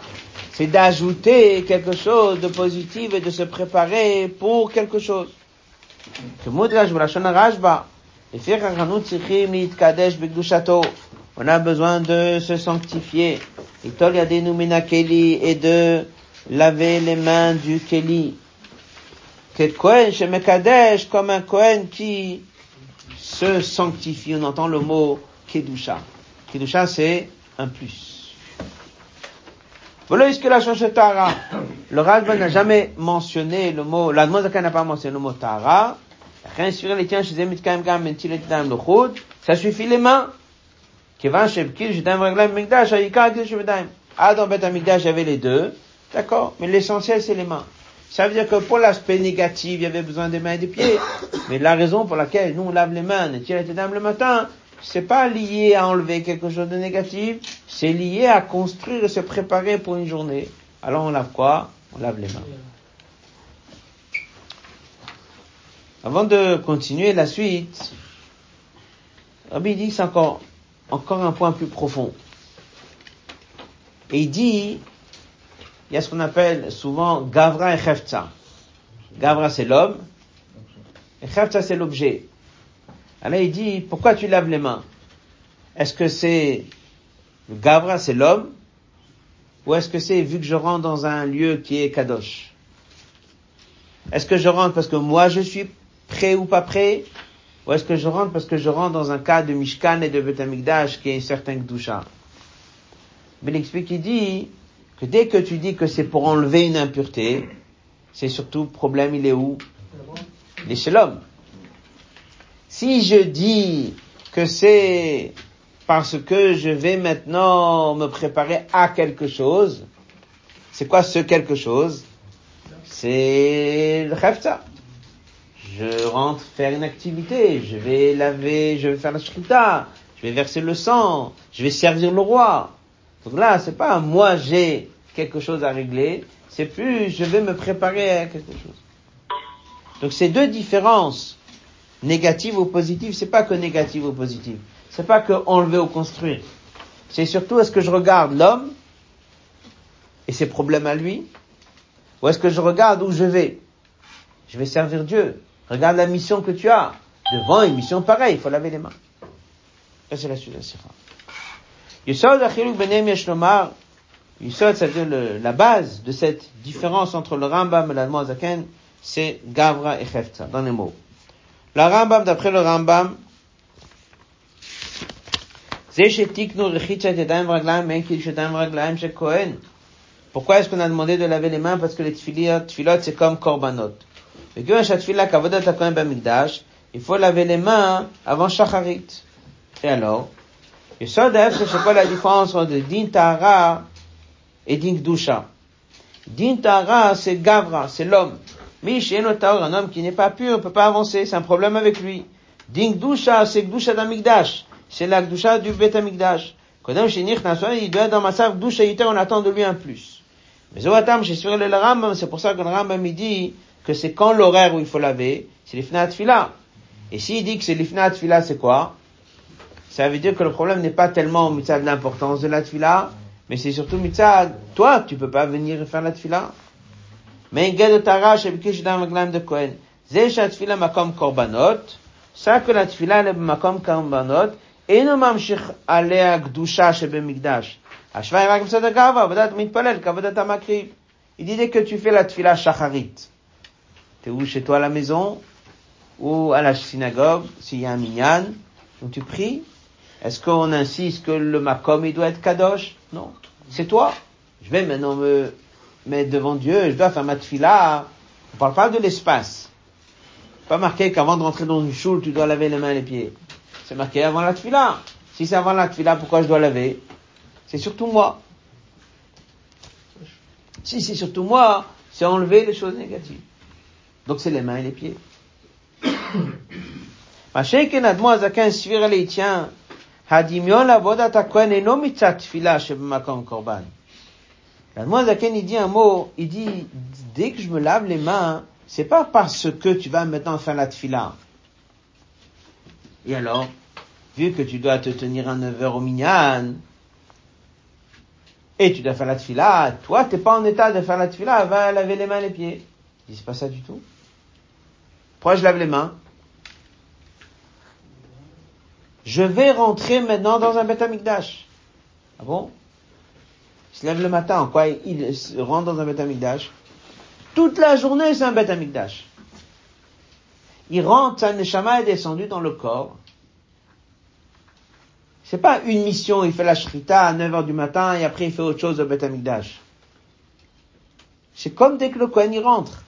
C'est d'ajouter quelque chose de positif et de se préparer pour quelque chose. Rajba. On a besoin de se sanctifier. Et de laver les mains du Keli. Comme un Kohen qui se sanctifie. On entend le mot Kedusha. Kedusha, c'est un plus. Voilà ce que la Tara. Le Rajban n'a jamais mentionné le mot, la n'a pas mentionné le mot Tara. Ça suffit les mains. Ah, dans Bet Amigdash, j'avais les deux. D'accord? Mais l'essentiel, c'est les mains. Ça veut dire que pour l'aspect négatif, il y avait besoin des mains et des pieds. Mais la raison pour laquelle nous on lave les mains, et les le matin, c'est pas lié à enlever quelque chose de négatif, c'est lié à construire et se préparer pour une journée. Alors on lave quoi? On lave les mains. Avant de continuer la suite, Rabbi dit c'est encore, encore un point plus profond. Et il dit, il y a ce qu'on appelle souvent Gavra et Chefza. Gavra c'est l'homme, et Chefza c'est l'objet. Alors il dit, pourquoi tu laves les mains? Est-ce que c'est Gavra c'est l'homme, ou est-ce que c'est vu que je rentre dans un lieu qui est Kadosh? Est-ce que je rentre parce que moi je suis prêt ou pas prêt Ou est-ce que je rentre? Parce que je rentre dans un cas de Mishkan et de Betamikdash qui est un certain Gdusha Mais il explique, il dit, que dès que tu dis que c'est pour enlever une impureté, c'est surtout problème, il est où? Il. Si je dis que c'est parce que je vais maintenant me préparer à quelque chose, c'est quoi ce quelque chose? C'est le khafta. Je rentre faire une activité, je vais laver, je vais faire la shrita, je vais verser le sang, je vais servir le roi. Donc là, c'est pas moi j'ai quelque chose à régler, c'est plus je vais me préparer à quelque chose. Donc ces deux différences, négatives ou positives, c'est pas que négative ou positive. C'est pas que enlever ou construire. C'est surtout est-ce que je regarde l'homme et ses problèmes à lui, ou est-ce que je regarde où je vais? Je vais servir Dieu. Regarde la mission que tu as. Devant une mission pareille, il faut laver les mains. Ça c'est la suite de la Yisod achiluk benem yesh lomar, Yisod, c'est-à-dire la base de cette différence entre le Rambam et l'Allemand Zaken, c'est Gavra et Cheftza, dans les mots. La Rambam, d'après le Rambam, pourquoi est-ce qu'on a demandé de laver les mains? Parce que les tfilot, c'est comme korbanot. Il faut laver les mains avant shacharit. Et alors? C'est quoi la différence entre din tahara et din kdusha. Din tahara, c'est gavra, c'est l'homme. Misheno un homme qui n'est pas pur, ne peut pas avancer, c'est un problème avec lui. Din kdusha, c'est kdusha d'amigdash. C'est la kdusha du bet amigdash. Shenich nasoi, il doit être dans ma kdusha yiter, on attend de lui un plus. Mais Zoatam, j'ai sur le Rambam, c'est pour ça que le Rambam, il dit que c'est quand l'horaire où il faut laver, c'est l'ifna tfila. Et s'il dit que c'est l'ifna tfila, c'est quoi? Ça veut dire que le problème n'est pas tellement au de l'importance de la tfila, mais c'est surtout mitzad, toi, tu peux pas venir faire la tfila. Mais de makom korbanot. Ça la le makom korbanot. Et nous alea mitzad agava, vodat mitpalel. Il dit dès que tu fais la tfila shacharit. T'es où chez toi à la maison ou à la synagogue s'il y a un minyan où tu pries Est-ce qu'on insiste que le makom il doit être kadosh? Non, c'est toi. Je vais maintenant me mettre devant Dieu, je dois faire ma tfila. On parle pas de l'espace. Pas marqué qu'avant de rentrer dans une choule, tu dois laver les mains et les pieds. C'est marqué avant la tfila. Si c'est avant la tfila, pourquoi je dois laver? C'est surtout moi. Si c'est surtout moi, c'est enlever les choses négatives. Donc c'est les mains et les pieds. *coughs* Mashenken admo azaken svir tient hadimion lavodat hakohen eno mitzat tfila shebemakom korban. L'admo azaken il dit un mot, il dit dès que je me lave les mains, c'est pas parce que tu vas maintenant faire la tfila. Et alors, vu que tu dois te tenir à 9 heures au minyan, et tu dois faire la tfila, toi, t'es pas en état de faire la tfila, va laver les mains et les pieds. Il dit, c'est pas ça du tout. Pourquoi je lave les mains? Je vais rentrer maintenant dans un Beth Amikdash. Ah bon? Il se lève le matin, en quoi il rentre dans un Beth Amikdash? Toute la journée, c'est un Beth Amikdash. Il rentre, sa neshama est descendu dans le corps. C'est pas une mission, il fait la shrita à 9 heures du matin et après il fait autre chose au Beth Amikdash. C'est comme dès que le Kohen y rentre.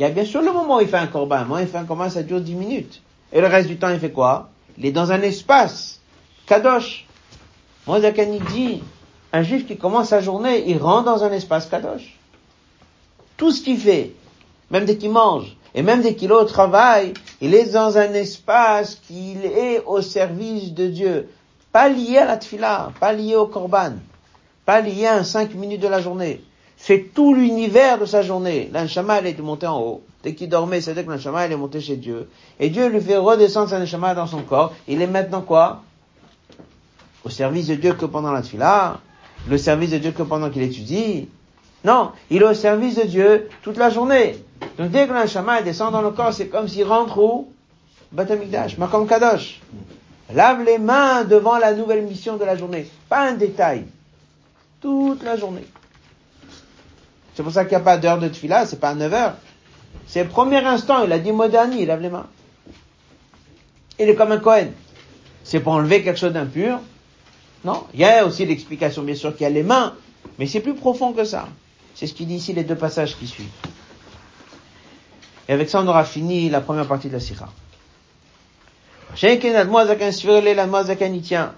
Il y a bien sûr le moment où il fait un corban. Moi, il fait un corban, ça dure 10 minutes. Et le reste du temps, il fait quoi? Il est dans un espace. Kadosh. Moi, Zakani dit, un juif qui commence sa journée, il rentre dans un espace Kadosh. Tout ce qu'il fait, même dès qu'il mange, et même dès qu'il est au travail, il est dans un espace qui est au service de Dieu. Pas lié à la tfila, pas lié au korban, pas lié à cinq minutes de la journée. C'est tout l'univers de sa journée. L'anshama, elle est montée en haut. Dès qu'il dormait, c'est-à-dire que l'anshama, elle est montée chez Dieu. Et Dieu lui fait redescendre sa dans son corps. Il est maintenant quoi? Au service de Dieu que pendant la tfila, le service de Dieu que pendant qu'il étudie? Non, il est au service de Dieu toute la journée. Donc dès que l'anshama descend dans le corps, c'est comme s'il rentre où? Batamikdash, Makom Kadosh. Lave les mains devant la nouvelle mission de la journée. Pas un détail. Toute la journée. C'est pour ça qu'il n'y a pas d'heure de tfila, c'est pas à 9 heures. C'est le premier instant, il a dit Modani, il lave les mains. Il est comme un Cohen. C'est pour enlever quelque chose d'impur. Non. Il y a aussi l'explication, bien sûr, qu'il y a les mains, mais c'est plus profond que ça. C'est ce qu'il dit ici, les deux passages qui suivent. Et avec ça, on aura fini la première partie de la Sira.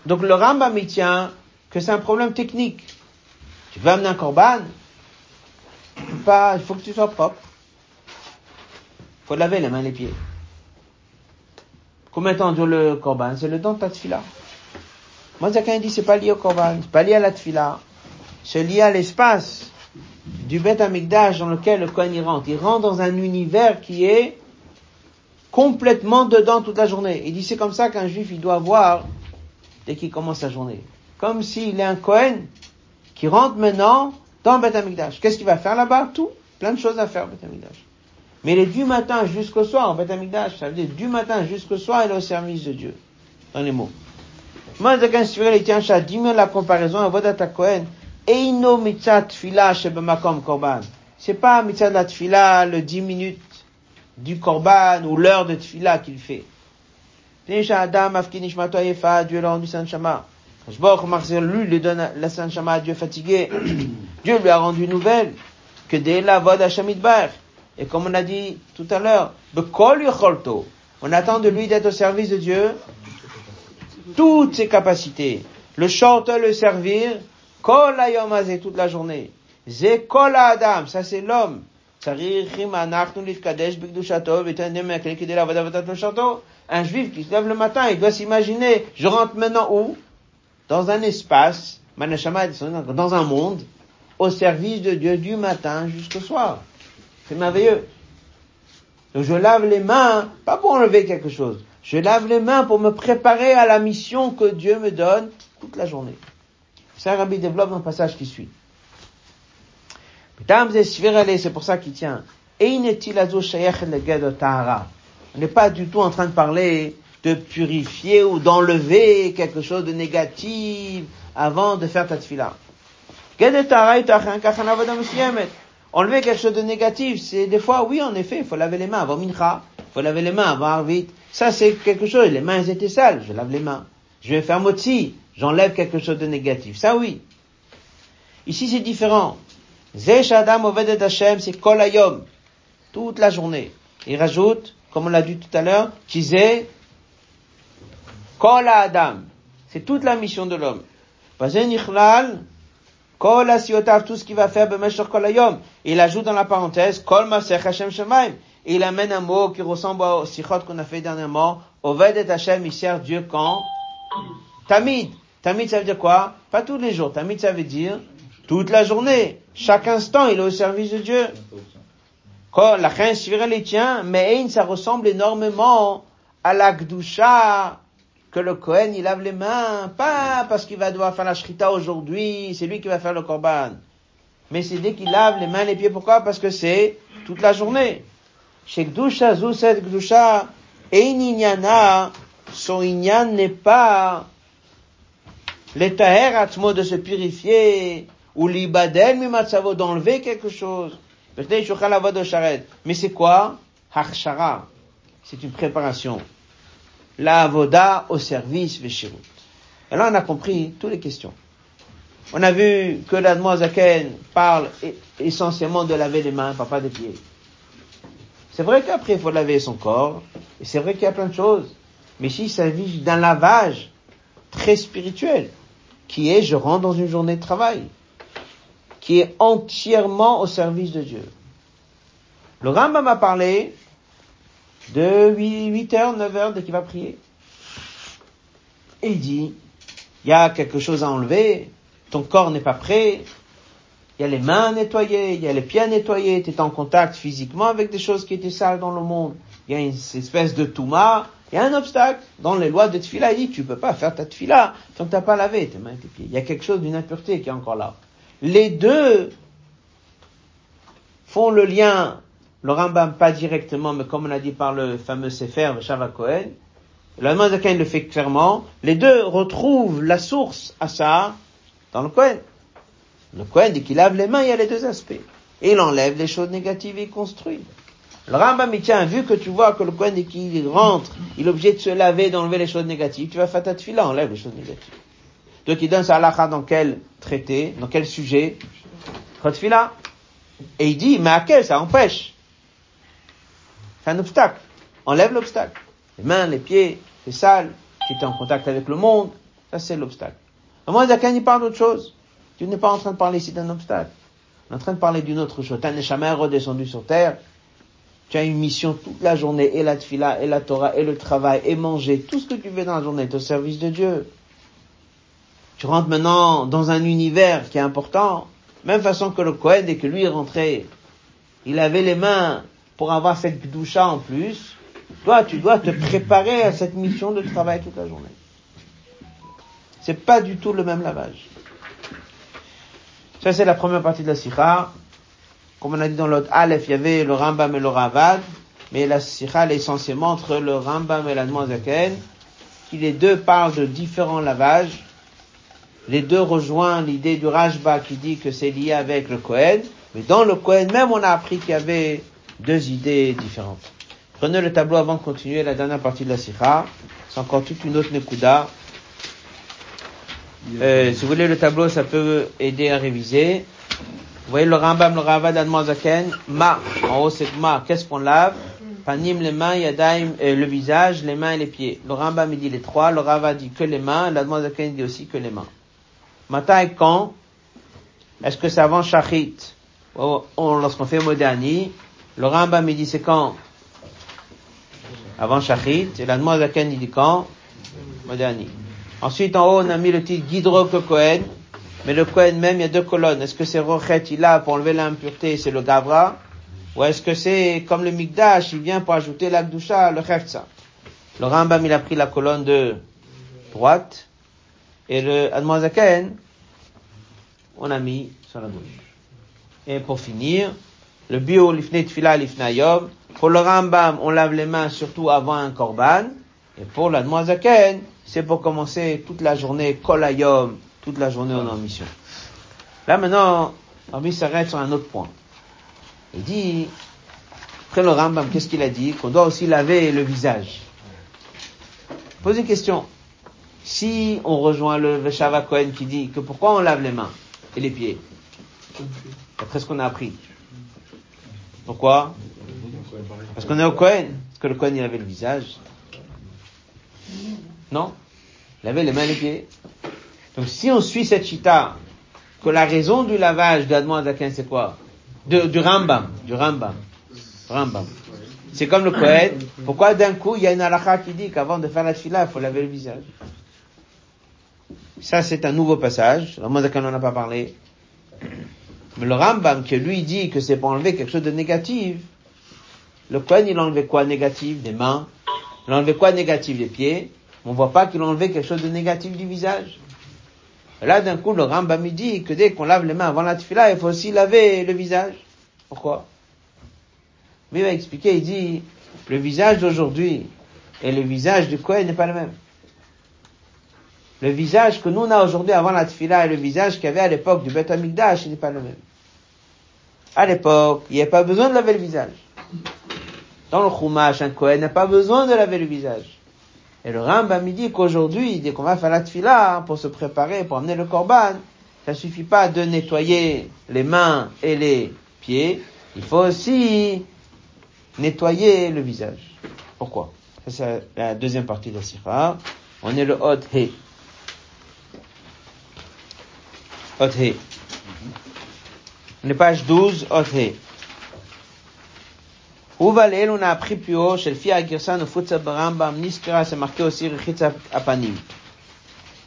Donc le Rambam il tient que c'est un problème technique. Tu veux amener un korban, pas, il faut que tu sois propre. Il faut laver les mains et les pieds. Combien de temps le korban C'est le don de ta tfila. Moi, Zakan dit c'est pas lié au korban, c'est pas lié à la tfila. C'est lié à l'espace du Beth Amikdash dans lequel le Kohen il rentre. Il rentre dans un univers qui est complètement dedans toute la journée. Il dit c'est comme ça qu'un juif il doit voir dès qu'il commence sa journée. Comme s'il est un Kohen qui rentre maintenant dans Beth Amikdash. Qu'est-ce qu'il va faire là-bas? Tout. Plein de choses à faire, Beth Amikdash. Mais il est du matin jusqu'au soir en Beth Amikdash. Ça veut dire du matin jusqu'au soir, il est au service de Dieu. Dans les mots. Moi, il tient à diminuer la comparaison à Vodata Kohen. Eino mitzat fila shebamakom korban. C'est pas mitzat la tfila, le 10 minutes du korban ou l'heure de tfila qu'il fait. Adam afkinishmato yefa, Dieu l'a rendu saint. Lui, lui donne la saint shama à Dieu fatigué. *clears throat* Dieu lui a rendu nouvelle que dès la voix d'Hachamidbar. Et comme on a dit tout à l'heure, on attend de lui d'être au service de Dieu toutes ses capacités. Le chanteur, le servir, toute la journée. Ze adam, ça c'est l'homme. Un juif qui se lève le matin, il doit s'imaginer, je rentre maintenant où? Dans un espace, dans un monde, au service de Dieu du matin jusqu'au soir. C'est merveilleux. Donc je lave les mains, pas pour enlever quelque chose. Je lave les mains pour me préparer à la mission que Dieu me donne toute la journée. Ça, Rabbi développe dans le passage qui suit. C'est pour ça qu'il tient. On n'est pas du tout en train de parler de purifier ou d'enlever quelque chose de négatif avant de faire ta tefila. enlever quelque chose de négatif, c'est des fois, oui, en effet, il faut laver les mains avant mincha, faut laver les mains avant arvit. Ça, c'est quelque chose, les mains étaient sales, je lave les mains. Je vais faire motzi, j'enlève quelque chose de négatif. Ça, oui. Ici, c'est différent. Ovedet Hashem, c'est Kol Hayom. Toute la journée. Il rajoute, comme on l'a dit tout à l'heure, Kizé Kol Adam. C'est toute la mission de l'homme. Kol tout ce qu'il va faire. Il ajoute dans la parenthèse, Kol Hashem Shemaim. Et il amène un mot qui ressemble au sikhot qu'on a fait dernièrement. Ovedet Hashem, il sert Dieu quand? Tamid. Tamid, ça veut dire quoi? Pas tous les jours. Tamid, ça veut dire toute la journée. Chaque instant, il est au service de Dieu. Quand la reine les tiens, mais ça ressemble énormément à la Gdusha que le Kohen, il lave les mains, pas parce qu'il va devoir faire la shrita aujourd'hui, c'est lui qui va faire le korban. Mais c'est dès qu'il lave les mains, les pieds, pourquoi? Parce que c'est toute la journée. Chez Gdusha, Zouset Gdusha, Eininyana, son inyan n'est pas l'étaher atmo de se purifier, ou l'ibadel mimatzavo d'enlever quelque chose. Mais c'est quoi? Hachshara. C'est une préparation. La avoda au service veshirut. Et là, on a compris toutes les questions. On a vu que la Zaken parle essentiellement de laver les mains, pas des pieds. C'est vrai qu'après, il faut laver son corps, et c'est vrai qu'il y a plein de choses. Mais ici, il s'agit d'un lavage très spirituel, qui est je rentre dans une journée de travail, qui est entièrement au service de Dieu. Le Rambam m'a parlé de 8, heures, 9 heures dès qu'il va prier. Et il dit, il y a quelque chose à enlever, ton corps n'est pas prêt, il y a les mains à nettoyer, il y a les pieds à nettoyer, tu es en contact physiquement avec des choses qui étaient sales dans le monde, il y a une espèce de touma, il y a un obstacle. Dans les lois de tfila, il dit, tu peux pas faire ta tfila tant que t'as pas lavé tes mains et tes pieds. Il y a quelque chose d'une impureté qui est encore là. Les deux font le lien, le Rambam pas directement, mais comme on a dit par le fameux Sefer, Shava Cohen, le Zaken le fait clairement, les deux retrouvent la source à ça dans le Cohen. Le Cohen, dès qu'il lave les mains, il y a les deux aspects. Et il enlève les choses négatives et il construit. Le Rambam, il tient, vu que tu vois que le Kohen, dès qu'il rentre, il est obligé de se laver, d'enlever les choses négatives, tu vas faire ta tefila, enlève les choses négatives. Donc il donne sa halakha dans quel traité, dans quel sujet. Et il dit, mais à quel ça empêche C'est un obstacle. Enlève l'obstacle. Les mains, les pieds, c'est sale, tu es en contact avec le monde, ça c'est l'obstacle. Moi, Zakan, il parle d'autre chose. Tu n'es pas en train de parler ici d'un obstacle. En train de parler d'une autre chose. Un est redescendu sur terre, tu as une mission toute la journée, et la tfila, et la Torah, et le travail, et manger, tout ce que tu fais dans la journée est au service de Dieu. Tu rentres maintenant dans un univers qui est important, même façon que le Kohen, dès que lui est rentré, il avait les mains pour avoir cette doucha en plus. Toi, tu dois te préparer à cette mission de travail toute la journée. C'est pas du tout le même lavage. Ça, c'est la première partie de la sikha. Comme on a dit dans l'autre Aleph, il y avait le Rambam et le Ravad, mais la Sikha est essentiellement entre le Rambam et la Zaken, qui les deux parlent de différents lavages. Les deux rejoignent l'idée du Rajba qui dit que c'est lié avec le Kohen, mais dans le Kohen même, on a appris qu'il y avait deux idées différentes. Prenez le tableau avant de continuer la dernière partie de la Sikha. C'est encore toute une autre Nekuda. Euh, si vous voulez le tableau, ça peut aider à réviser. Vous voyez le Rambam, le Ravad Zaken, Ma, en haut c'est Ma, qu'est-ce qu'on lave? Panim, les mains, Yadaim, euh, le visage, les mains et les pieds. Le Rambam il dit les trois, le Ravad dit que les mains, Zaken dit aussi que les mains. Mata et quand? Est-ce que c'est avant Shachit? Lorsqu'on fait Modani, le Rambam il dit c'est quand Avant Shachit, et Zaken il dit quand Modani. Ensuite en haut on a mis le titre Guidro Kohen, mais le Kohen même, il y a deux colonnes. Est-ce que c'est Rochet, il a pour enlever l'impureté, c'est le Gavra Ou est-ce que c'est comme le Migdash, il vient pour ajouter l'Akdusha, le Heftsa Le Rambam, il a pris la colonne de droite. Et le Admozaken, on a mis sur la gauche. Et pour finir, le bio lifne tfila lifne yom. Pour le Rambam, on lave les mains surtout avant un korban. Et pour l'Admozaken, c'est pour commencer toute la journée kolayom, toute la journée en mission. Là maintenant, Rabbi s'arrête sur un autre point. Il dit, après le Rambam, qu'est-ce qu'il a dit? Qu'on doit aussi laver le visage. Pose une question. Si on rejoint le Veshava Cohen qui dit que pourquoi on lave les mains et les pieds? Après ce qu'on a appris. Pourquoi? Parce qu'on est au Cohen. Parce que le Cohen il avait le visage. Non? Il avait les mains et les pieds. Donc si on suit cette chita, que la raison du lavage d'Admon Zaken c'est quoi? Du Rambam. Du Rambam. Rambam. C'est comme le Cohen. Pourquoi d'un coup il y a une halakha qui dit qu'avant de faire la chila, il faut laver le visage? Ça c'est un nouveau passage. Admon Zaken n'en a pas parlé. Mais le Rambam qui lui dit que c'est pour enlever quelque chose de négatif, le Kohen il enlevait quoi négatif? Des mains. Il enlevait quoi négatif? Des pieds. On voit pas qu'il enlevait quelque chose de négatif du visage. Là d'un coup le Rambam il dit que dès qu'on lave les mains avant la tefila, il faut aussi laver le visage. Pourquoi? Mais il va expliquer, il dit, le visage d'aujourd'hui et le visage du Kohen n'est pas le même. Le visage que nous on a aujourd'hui avant la tefila et le visage qu'il y avait à l'époque du Beth Amikdash, n'est pas le même. À l'époque, il n'y a pas besoin de laver le visage. Dans le Chumash, un Kohen n'a pas besoin de laver le visage. Et le Rambam dit qu'aujourd'hui, dès qu'on va faire la tefila, hein, pour se préparer, pour amener le korban, ça suffit pas de nettoyer les mains et les pieds, il faut aussi nettoyer le visage. Pourquoi? Ça c'est la deuxième partie de la sira. On est le Hot He. Hot He. On est page 12, Hot He. Uvalel, on a appris plus haut, chez le fia Girsan, au Futsa Barambam, Niskara, c'est marqué aussi Rechitza Apanim.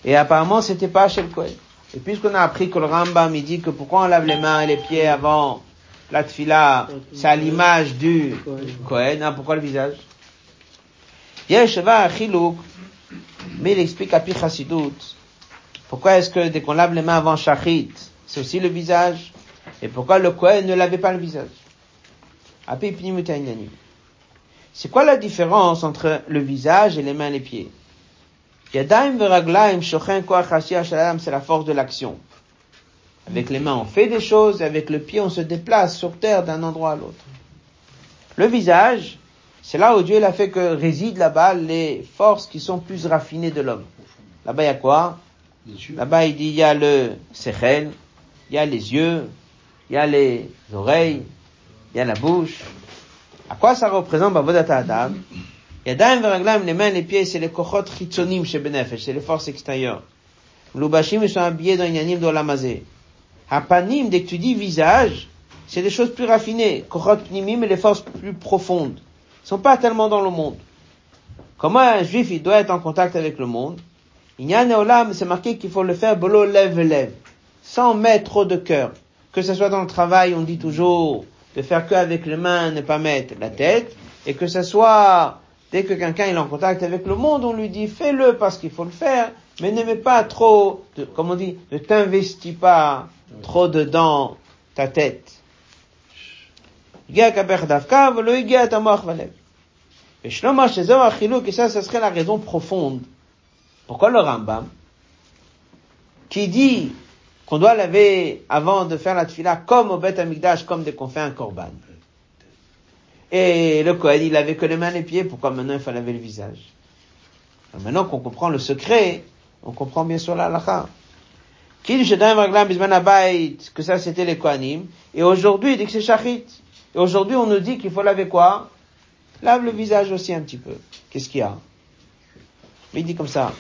Et apparemment, c'était pas chez le Kohen. Et puisqu'on a appris que le Rambam, il dit que pourquoi on lave les mains et les pieds avant la tfila, c'est à l'image du Kohen, hein, pourquoi le visage? Yesheva Chilouk, mais il explique à Pichasidut, pourquoi est-ce que dès qu'on lave les mains avant Shachit, c'est aussi le visage? Et pourquoi le Kohen ne lavait pas le visage? C'est quoi la différence entre le visage et les mains et les pieds? C'est la force de l'action. Avec les mains, on fait des choses, avec le pied, on se déplace sur terre d'un endroit à l'autre. Le visage, c'est là où Dieu a fait que résident là-bas les forces qui sont plus raffinées de l'homme. Là-bas, il y a quoi? Là-bas, il dit, il y a le sechel, il y a les yeux, il y a les oreilles, il y a la bouche. À quoi ça représente Bavodat Adam? Yadayim veraglam, les mains, les pieds, c'est les kochot chitzonim chez Benefesh, c'est les forces extérieures. L'ubashim, ils sont habillés dans yanim dans l'amazé. Hapanim, dès que tu dis visage, c'est des choses plus raffinées. Kochot pnimim, les forces plus profondes. Ils sont pas tellement dans le monde. Comment un juif, il doit être en contact avec le monde? Inyan olam, c'est marqué qu'il faut le faire bolo lève lève. Sans mettre trop de cœur. Que ce soit dans le travail, on dit toujours, de faire que avec les mains, ne pas mettre la tête, et que ce soit, dès que quelqu'un est en contact avec le monde, on lui dit fais-le parce qu'il faut le faire, mais ne mets pas trop, de, comme on dit, ne t'investis pas trop dedans ta tête. Et ça, ça serait la raison profonde. Pourquoi le Rambam, qui dit qu'on doit laver avant de faire la tfila comme au Beth Amikdash, comme dès qu'on fait un korban? Et le Kohen, il avait que les mains et les pieds, pourquoi maintenant il faut laver le visage? Maintenant qu'on comprend le secret, on comprend bien sûr la halakha. que ça c'était les Kohanim, et aujourd'hui il dit que c'est Shachit. Et aujourd'hui on nous dit qu'il faut laver quoi? Lave le visage aussi un petit peu. Qu'est-ce qu'il y a? Il dit comme ça.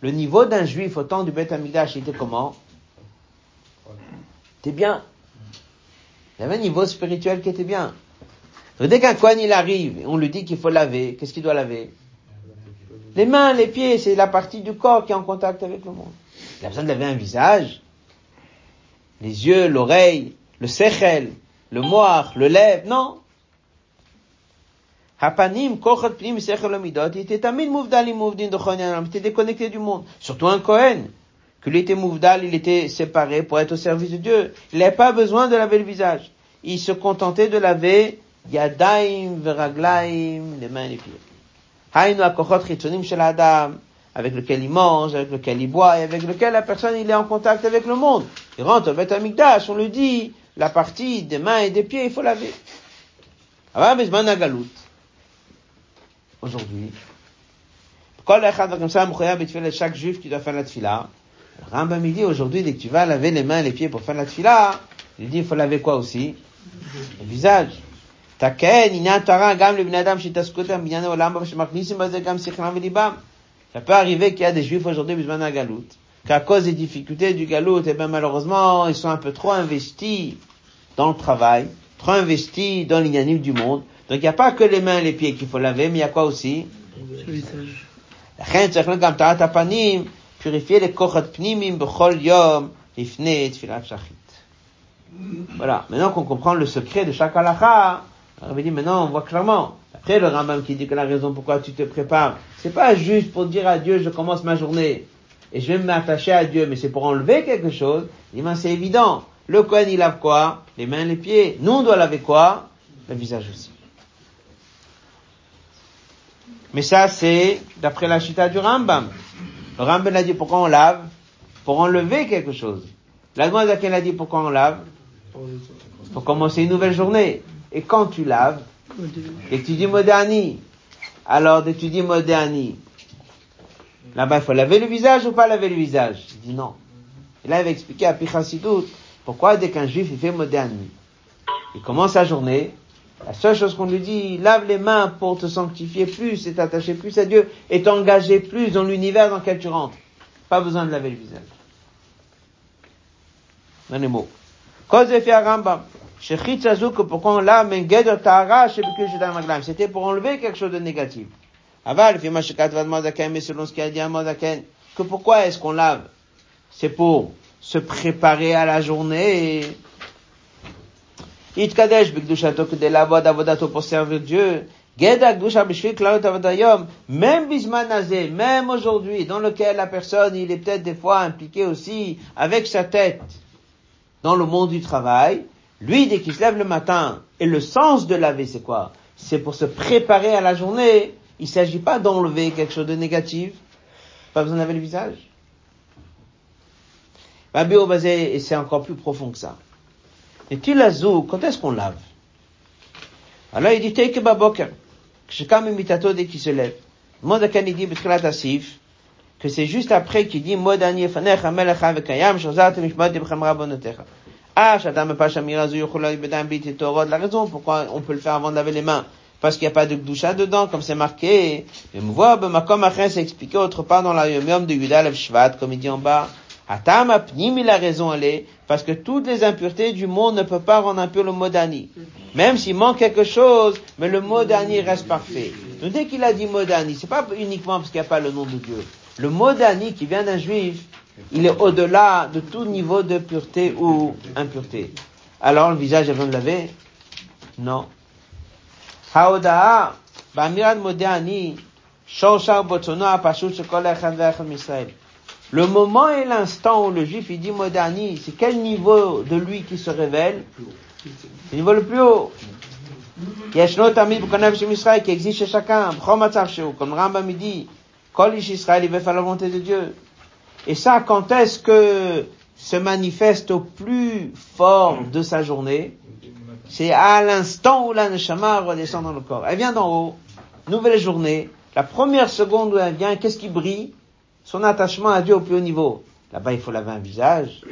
Le niveau d'un juif au temps du Beth Amidash était comment? C'était bien. Il y avait un niveau spirituel qui était bien. dès qu'un coin il arrive, on lui dit qu'il faut laver, qu'est-ce qu'il doit laver? Les mains, les pieds, c'est la partie du corps qui est en contact avec le monde. Il a besoin de laver un visage, les yeux, l'oreille, le sechel, le moire, le lèvre, non. Hapanim, Pnim, Amidot, il était Tamid Mouvdal, Mouvdin de il était déconnecté du monde. Surtout un Kohen. Qu'il était Mouvdal, il était séparé pour être au service de Dieu. Il n'avait pas besoin de laver le visage. Il se contentait de laver Yadaim, Veraglaim, les mains et les pieds. Chitzonim Shel Adam, avec lequel il mange, avec lequel il boit, et avec lequel la personne il est en contact avec le monde. Il rentre au Beth Amikdash, on lui dit, la partie des mains et des pieds, il faut laver. Aujourd'hui, comme ça, chaque juif qui doit faire la tfila. Rambam me dit aujourd'hui, dès que tu vas laver les mains et les pieds pour faire la tfila, il dit il faut laver quoi aussi? Le visage. Ça peut arriver qu'il y a des juifs aujourd'hui, besoin d'un galout, qu'à cause des difficultés du galout, et eh bien malheureusement, ils sont un peu trop investis dans le travail, trop investis dans l'inanime du monde. Donc il n'y a pas que les mains et les pieds qu'il faut laver, mais il y a quoi aussi? Le visage. purifier les kochot pnimim bechol yom ifne tfilat shachit. Voilà. Maintenant qu'on comprend le secret de chaque halakha, on dit maintenant on voit clairement. Après le Rambam qui dit que la raison pourquoi tu te prépares, c'est pas juste pour dire à Dieu je commence ma journée et je vais m'attacher à Dieu, mais c'est pour enlever quelque chose. Il dit c'est évident. Le Kohen il lave quoi? Les mains, les pieds. Nous on doit laver quoi? Le visage aussi. Mais ça c'est d'après la chita du Rambam. Le Rambam a dit pourquoi on lave? Pour enlever quelque chose. La Zaken a dit pourquoi on lave? Pour commencer une nouvelle journée. Et quand tu laves, et tu dis moderni, alors tu dis moderni, là-bas il faut laver le visage ou pas laver le visage? Il dit non. Et là il va expliquer à Pichasidut pourquoi dès qu'un juif il fait moderni, il commence sa journée, la seule chose qu'on lui dit, lave les mains pour te sanctifier plus et t'attacher plus à Dieu et t'engager plus dans l'univers dans lequel tu rentres. Pas besoin de laver le visage. Les mots. Cause fait Rambam. pourquoi on lave, c'était pour enlever quelque chose de négatif. Aval, mais selon ce qu'il a dit à que pourquoi est-ce qu'on lave? C'est pour se préparer à la journée Pour servir Dieu. Même bisman même aujourd'hui, dans lequel la personne, il est peut-être des fois impliqué aussi avec sa tête dans le monde du travail. Lui, dès qu'il se lève le matin, et le sens de laver, c'est quoi? C'est pour se préparer à la journée. Il s'agit pas d'enlever quelque chose de négatif. Pas besoin de le visage. Obazé, et c'est encore plus profond que ça. Et tilazou, quand est-ce qu'on lave? Alors il dit Teike baboker, que imitato dès qu'il se lève. Modakan il dit Betchilat Asif, que c'est juste après qu'il dit Modani fanecha melecha vekayam shazat mishmat dibchem rabonotecha. Ah, shadam pas shamirazu yuchula bedam bit torod. La raison pourquoi on peut le faire avant de laver les mains, parce qu'il n'y a pas de doucha dedans, comme c'est marqué. Et me voit, ben, comme après c'est expliqué autre part dans la yom de Yudal Shvat, comme il dit en bas. Atam apnim, il a raison, elle parce que toutes les impuretés du monde ne peuvent pas rendre impur le modani. Même s'il manque quelque chose, mais le modani reste parfait. Donc dès qu'il a dit modani, c'est pas uniquement parce qu'il n'y a pas le nom de Dieu. Le modani qui vient d'un juif, il est au-delà de tout niveau de pureté ou impureté. Alors le visage est besoin de laver? Non. Haodaa, ba'mirad modani, shosha botono apashut shekol echad. Le moment et l'instant où le juif il dit moderni, c'est quel niveau de lui qui se révèle? Le niveau le plus haut. Yeshno tamid chez Israël qui existe chez chacun, comme Rambam dit, Kol Israël il veut faire la volonté de Dieu. Et ça, quand est-ce que se manifeste au plus fort de sa journée? C'est à l'instant où la neshama redescend dans le corps. Elle vient d'en haut, nouvelle journée, la première seconde où elle vient, qu'est-ce qui brille? Son attachement à Dieu au plus haut niveau. Là-bas, il faut laver un visage.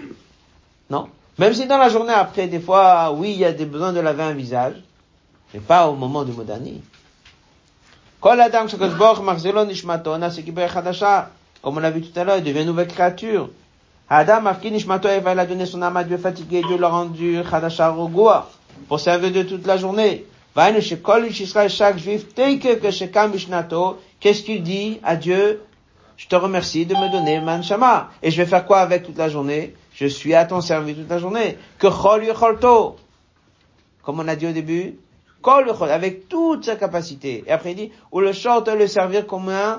Non? Même si dans la journée après, des fois, oui, il y a des besoins de laver un visage, mais pas au moment du modani. Comme on l'a vu tout à l'heure, il devient une nouvelle créature. Adam, Nishmato, il va donner son âme à Dieu fatigué, Dieu l'a rendu Khadasha pour servir de toute la journée. Chaque juif, qu'est-ce qu'il dit à Dieu? Je te remercie de me donner manchama. Et je vais faire quoi avec toute la journée? Je suis à ton service toute la journée. Que chol yocholto. Comme on a dit au début, avec toute sa capacité. Et après il dit, ou le short le servir comme un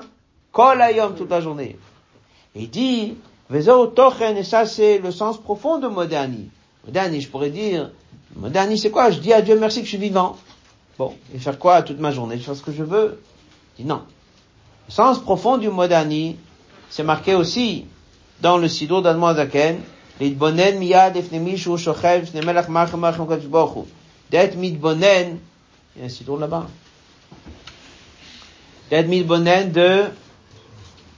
kol ayom toute la journée. Et il dit, vezo tochen, et ça c'est le sens profond de moderni. Moderni, je pourrais dire, moderni c'est quoi? Je dis à Dieu merci que je suis vivant. Bon, et faire quoi toute ma journée? Je fais ce que je veux. Il dit non. Le sens profond du modani, c'est marqué aussi dans le Sidur d'Admoazaken, להתבונן מיד לפני מי שהוא שוכב לפני מלך מלכם מלכם הקדוש ברוך הוא. d'être מתבונן, il y a un sidour là-bas. d'être מתבונן de,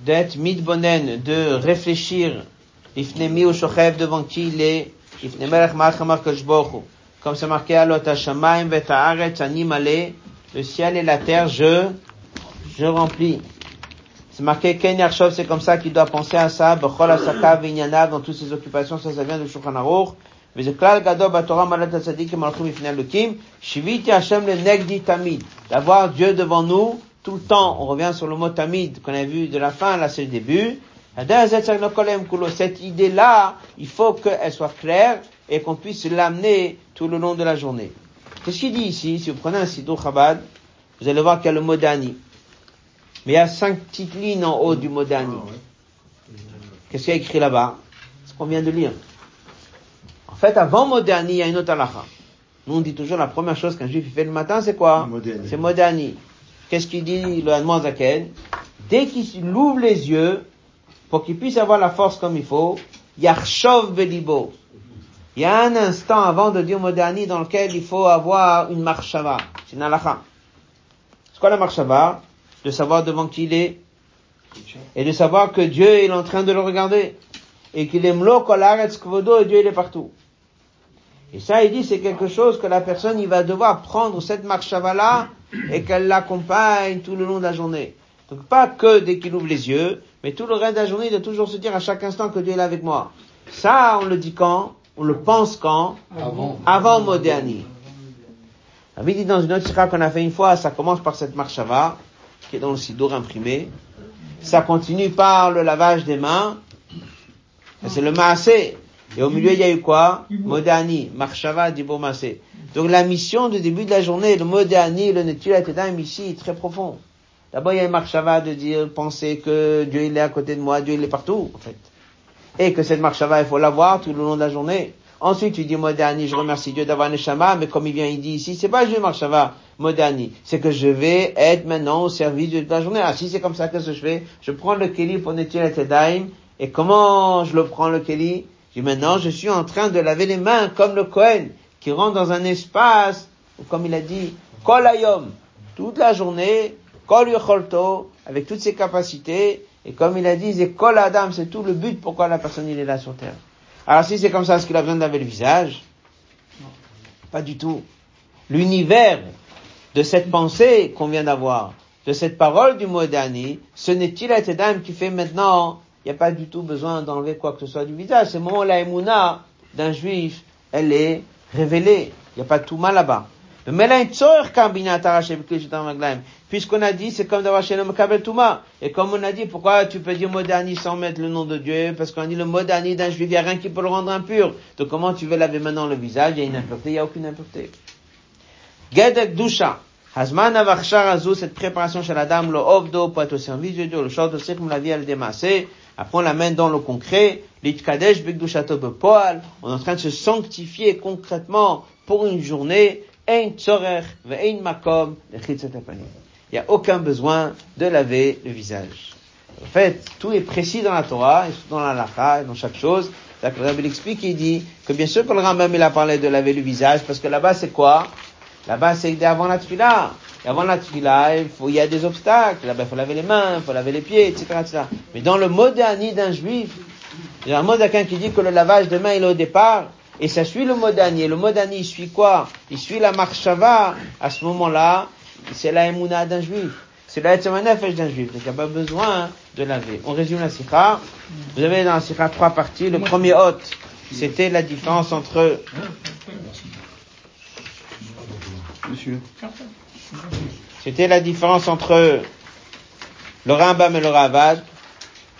d'être מתבונן, de réfléchir לפני מי הוא שוכב devant qui il est, לפני מלך מלכם הקדוש ברוך הוא. comme c'est marqué, הלא את השמיים ואת הארץ אני מלא, le ciel et la terre je, je remplis. C'est marqué Ken Yarshov, c'est comme ça qu'il doit penser à ça, Bechol Asaka Vinyanav, dans toutes ses occupations, ça, ça vient de Shulchan Aruch. Vezeklal Gado Batorah Malat Tzadik et Malchum Ifnei Lukim, Shiviti Hashem le Negdi Tamid. D'avoir Dieu devant nous, tout le temps. On revient sur le mot Tamid, qu'on a vu de la fin, là c'est le début. Cette idée-là, il faut qu'elle soit claire et qu'on puisse l'amener tout le long de la journée. Qu'est-ce qu'il dit ici? Si vous prenez un Sidou Chabad, vous allez voir qu'il y a le mot Dani. Mais il y a cinq petites lignes en haut du mot Dani. Qu'est-ce qu'il y a écrit là-bas Ce qu'on vient de lire. En fait, avant Modani, il y a une autre halakha. Nous, on dit toujours la première chose qu'un juif fait le matin, c'est quoi C'est Modani. Qu'est-ce qu'il dit le Hanman Zaken Dès qu'il ouvre les yeux, pour qu'il puisse avoir la force comme il faut, Yarshov Belibo. Il y a un instant avant de dire Modani dans lequel il faut avoir une marshava. C'est une halakha. C'est quoi la marshava? De savoir devant qui il est, et de savoir que Dieu est en train de le regarder, et qu'il est mlo kvodo, et Dieu il est partout. Et ça, il dit, c'est quelque chose que la personne, il va devoir prendre cette marche là et qu'elle l'accompagne tout le long de la journée. Donc pas que dès qu'il ouvre les yeux, mais tout le reste de la journée, il doit toujours se dire à chaque instant que Dieu est là avec moi. Ça, on le dit quand? On le pense quand? Avant. Avant Moderni. On avait dit dans une autre sira qu'on a fait une fois, ça commence par cette marche qui est dans le sidour imprimé. Ça continue par le lavage des mains. C'est le maasé. Et au milieu, il y a eu quoi? Modani, Marshava, Dibo Maasé. Donc la mission du début de la journée, le Modani, le Netulat Edaim ici, très profond. D'abord, il y a une Marshava de dire, penser que Dieu il est à côté de moi, Dieu il est partout, en fait. Et que cette Marshava, il faut l'avoir tout le long de la journée. Ensuite, tu dis Modani, je remercie Dieu d'avoir Neshama, mais comme il vient, il dit ici, c'est pas Dieu Marshava, Modani. C'est que je vais être maintenant au service de la journée. Ah, si c'est comme ça que je fais, je prends le Keli pour nettoyer la Tedaim, et comment je le prends le Keli? Je dis maintenant, je suis en train de laver les mains comme le Kohen, qui rentre dans un espace, comme il a dit, Kol Ayom, toute la journée, Kol Yocholto, avec toutes ses capacités, et comme il a dit, c'est Kol Adam, c'est tout le but pourquoi la personne il est là sur terre. Alors si c'est comme ça, est-ce qu'il a besoin d'avoir le visage? Pas du tout. L'univers de cette pensée qu'on vient d'avoir, de cette parole du mot d'année, ce n'est-il dame qui fait maintenant, il n'y a pas du tout besoin d'enlever quoi que ce soit du visage. C'est le moment où la émouna d'un juif, elle est révélée. Il n'y a pas de tout mal là-bas. Puisqu'on a dit, c'est comme d'avoir chez le Touma. Et comme on a dit, pourquoi tu peux dire Modani sans mettre le nom de Dieu? Parce qu'on dit le Modani d'un juif, il n'y a rien qui peut le rendre impur. Donc comment tu veux laver maintenant le visage? Il y a une impureté, il n'y a aucune impureté. Gedek Dusha. Hazman avachar azou, cette préparation chez la dame, le ovdo, pour être au service de Dieu, le short de comme la vie, elle démassée. Après, on l'amène dans le concret. L'itkadesh begdushato bepoal. On est en train de se sanctifier concrètement pour une journée il n'y a aucun besoin de laver le visage. En fait, tout est précis dans la Torah, et dans la Lacha, et dans chaque chose. Le Rabbi explique, il dit que bien sûr que le Rambam il a parlé de laver le visage, parce que là-bas c'est quoi? Là-bas c'est avant la tefila. Et avant la tefila, il, y a des obstacles. Là-bas il faut laver les mains, il faut laver les pieds, etc. etc. Mais dans le mode d'un juif, il y a un mot qui dit que le lavage de mains il est au départ, et ça suit le modani. Et le modani, il suit quoi? Il suit la marshava. À ce moment-là, c'est la emuna d'un juif. C'est la etzmanefesh d'un juif. Donc il n'y a pas besoin de laver. On résume la sikha. Vous avez dans la sikha trois parties. Le premier hôte, c'était la différence entre... Monsieur. C'était la différence entre le Rambam et le Ravad.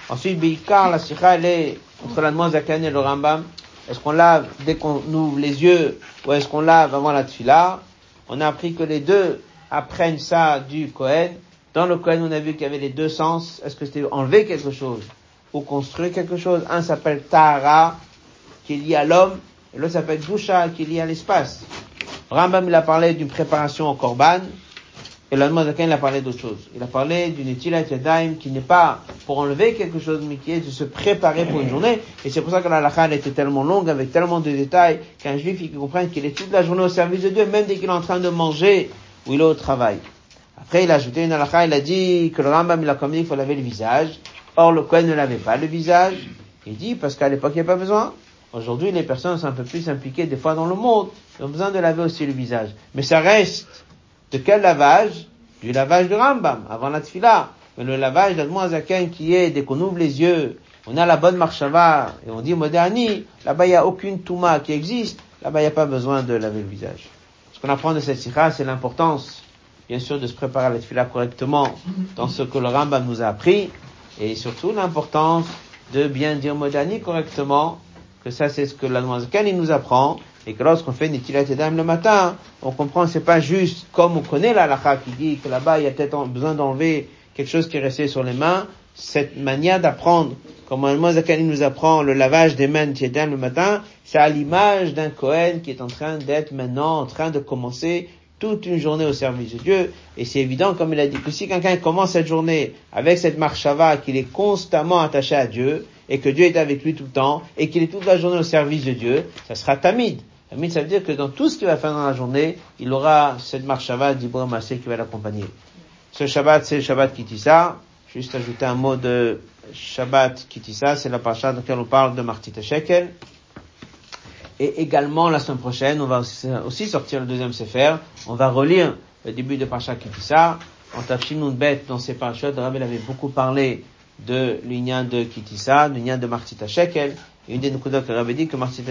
Ensuite, Bikar, la sikha, elle est entre la Zakan et le Rambam. Est-ce qu'on lave dès qu'on ouvre les yeux ou est-ce qu'on lave avant la tfila On a appris que les deux apprennent ça du Kohen. Dans le Kohen, on a vu qu'il y avait les deux sens. Est-ce que c'était enlever quelque chose ou construire quelque chose? Un s'appelle Tahara, qui est lié à l'homme, et l'autre s'appelle Dusha, qui est lié à l'espace. Rambam, il a parlé d'une préparation au Korban. Et là, il a parlé d'autre chose. Il a parlé d'une etilat yadayim qui n'est pas pour enlever quelque chose, mais qui est de se préparer pour une journée. Et c'est pour ça que la halakha était tellement longue, avec tellement de détails, qu'un juif, il comprenne qu'il est toute la journée au service de Dieu, même dès qu'il est en train de manger ou il est au travail. Après, il a ajouté une halakha, il a dit que le Rambam, il a commis qu'il faut laver le visage. Or, le Kohen ne lavait pas le visage. Il dit, parce qu'à l'époque, il n'y a pas besoin. Aujourd'hui, les personnes sont un peu plus impliquées des fois dans le monde. Ils ont besoin de laver aussi le visage. Mais ça reste de quel lavage Du lavage de Rambam, avant la tfila. Mais le lavage d'Admoazaken qui est, dès qu'on ouvre les yeux, on a la bonne marchava, et on dit moderni, là-bas il n'y a aucune touma qui existe, là-bas il n'y a pas besoin de laver le visage. Ce qu'on apprend de cette sikha, c'est l'importance, bien sûr, de se préparer à la tfila correctement dans ce que le Rambam nous a appris, et surtout l'importance de bien dire moderni correctement, que ça c'est ce que la il nous apprend, et que lorsqu'on fait Nitilat Yadam le matin, on comprend c'est pas juste comme on connaît la lacha qui dit que là-bas il y a peut-être besoin d'enlever quelque chose qui est resté sur les mains. Cette manière d'apprendre, comme le Zakani nous apprend le lavage des mains Yadam le matin, c'est à l'image d'un Kohen qui est en train d'être maintenant en train de commencer toute une journée au service de Dieu. Et c'est évident, comme il a dit, que si quelqu'un commence cette journée avec cette marchava, qu'il est constamment attaché à Dieu, et que Dieu est avec lui tout le temps, et qu'il est toute la journée au service de Dieu, ça sera tamide. Mais ça veut dire que dans tout ce qu'il va faire dans la journée, il aura cette marche Shabbat d'Ibrahim Massé qui va l'accompagner. Ce Shabbat, c'est le Shabbat Kitissa. Juste ajouter un mot de Shabbat Kitissa, c'est la parasha dans laquelle on parle de Martita Shekel. Et également, la semaine prochaine, on va aussi sortir le deuxième Sefer. On va relire le début de Parashat Kitissa. En Tafshin bête dans ces parachutes, Rabbi avait beaucoup parlé de l'union de Kitissa, l'union de Martita Shekel. Une des Nukudah que avait dit que c'est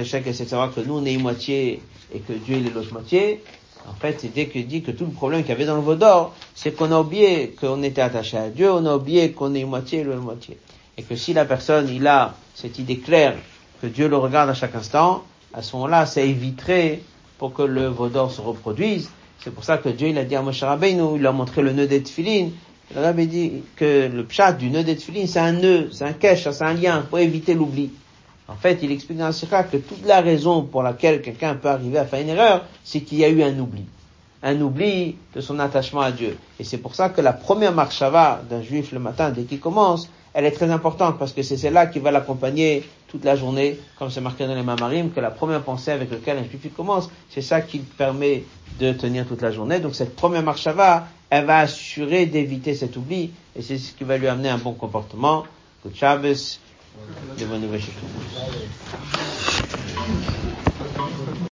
de savoir que nous, on est une moitié et que Dieu, il est l'autre moitié. En fait, c'est dès qu'il dit que tout le problème qu'il y avait dans le Vaudor, c'est qu'on a oublié qu'on était attaché à Dieu, on a oublié qu'on est une moitié et l'autre moitié. Et que si la personne, il a cette idée claire que Dieu le regarde à chaque instant, à ce moment-là, ça éviterait pour que le Vaudor se reproduise. C'est pour ça que Dieu, il a dit à Moshe Rabbeinu, il a montré le nœud d'Etfilin, le Rabbi dit que le pshat du nœud d'Etfilin, c'est un nœud, c'est un cache, c'est un lien pour éviter l'oubli. En fait, il explique dans le Sikha que toute la raison pour laquelle quelqu'un peut arriver à faire une erreur, c'est qu'il y a eu un oubli. Un oubli de son attachement à Dieu. Et c'est pour ça que la première marche d'un juif le matin, dès qu'il commence, elle est très importante parce que c'est celle-là qui va l'accompagner toute la journée, comme c'est marqué dans les Mamarim, que la première pensée avec laquelle un juif commence, c'est ça qui permet de tenir toute la journée. Donc cette première marche elle va assurer d'éviter cet oubli et c'est ce qui va lui amener un bon comportement. De bonnes nouvelles chez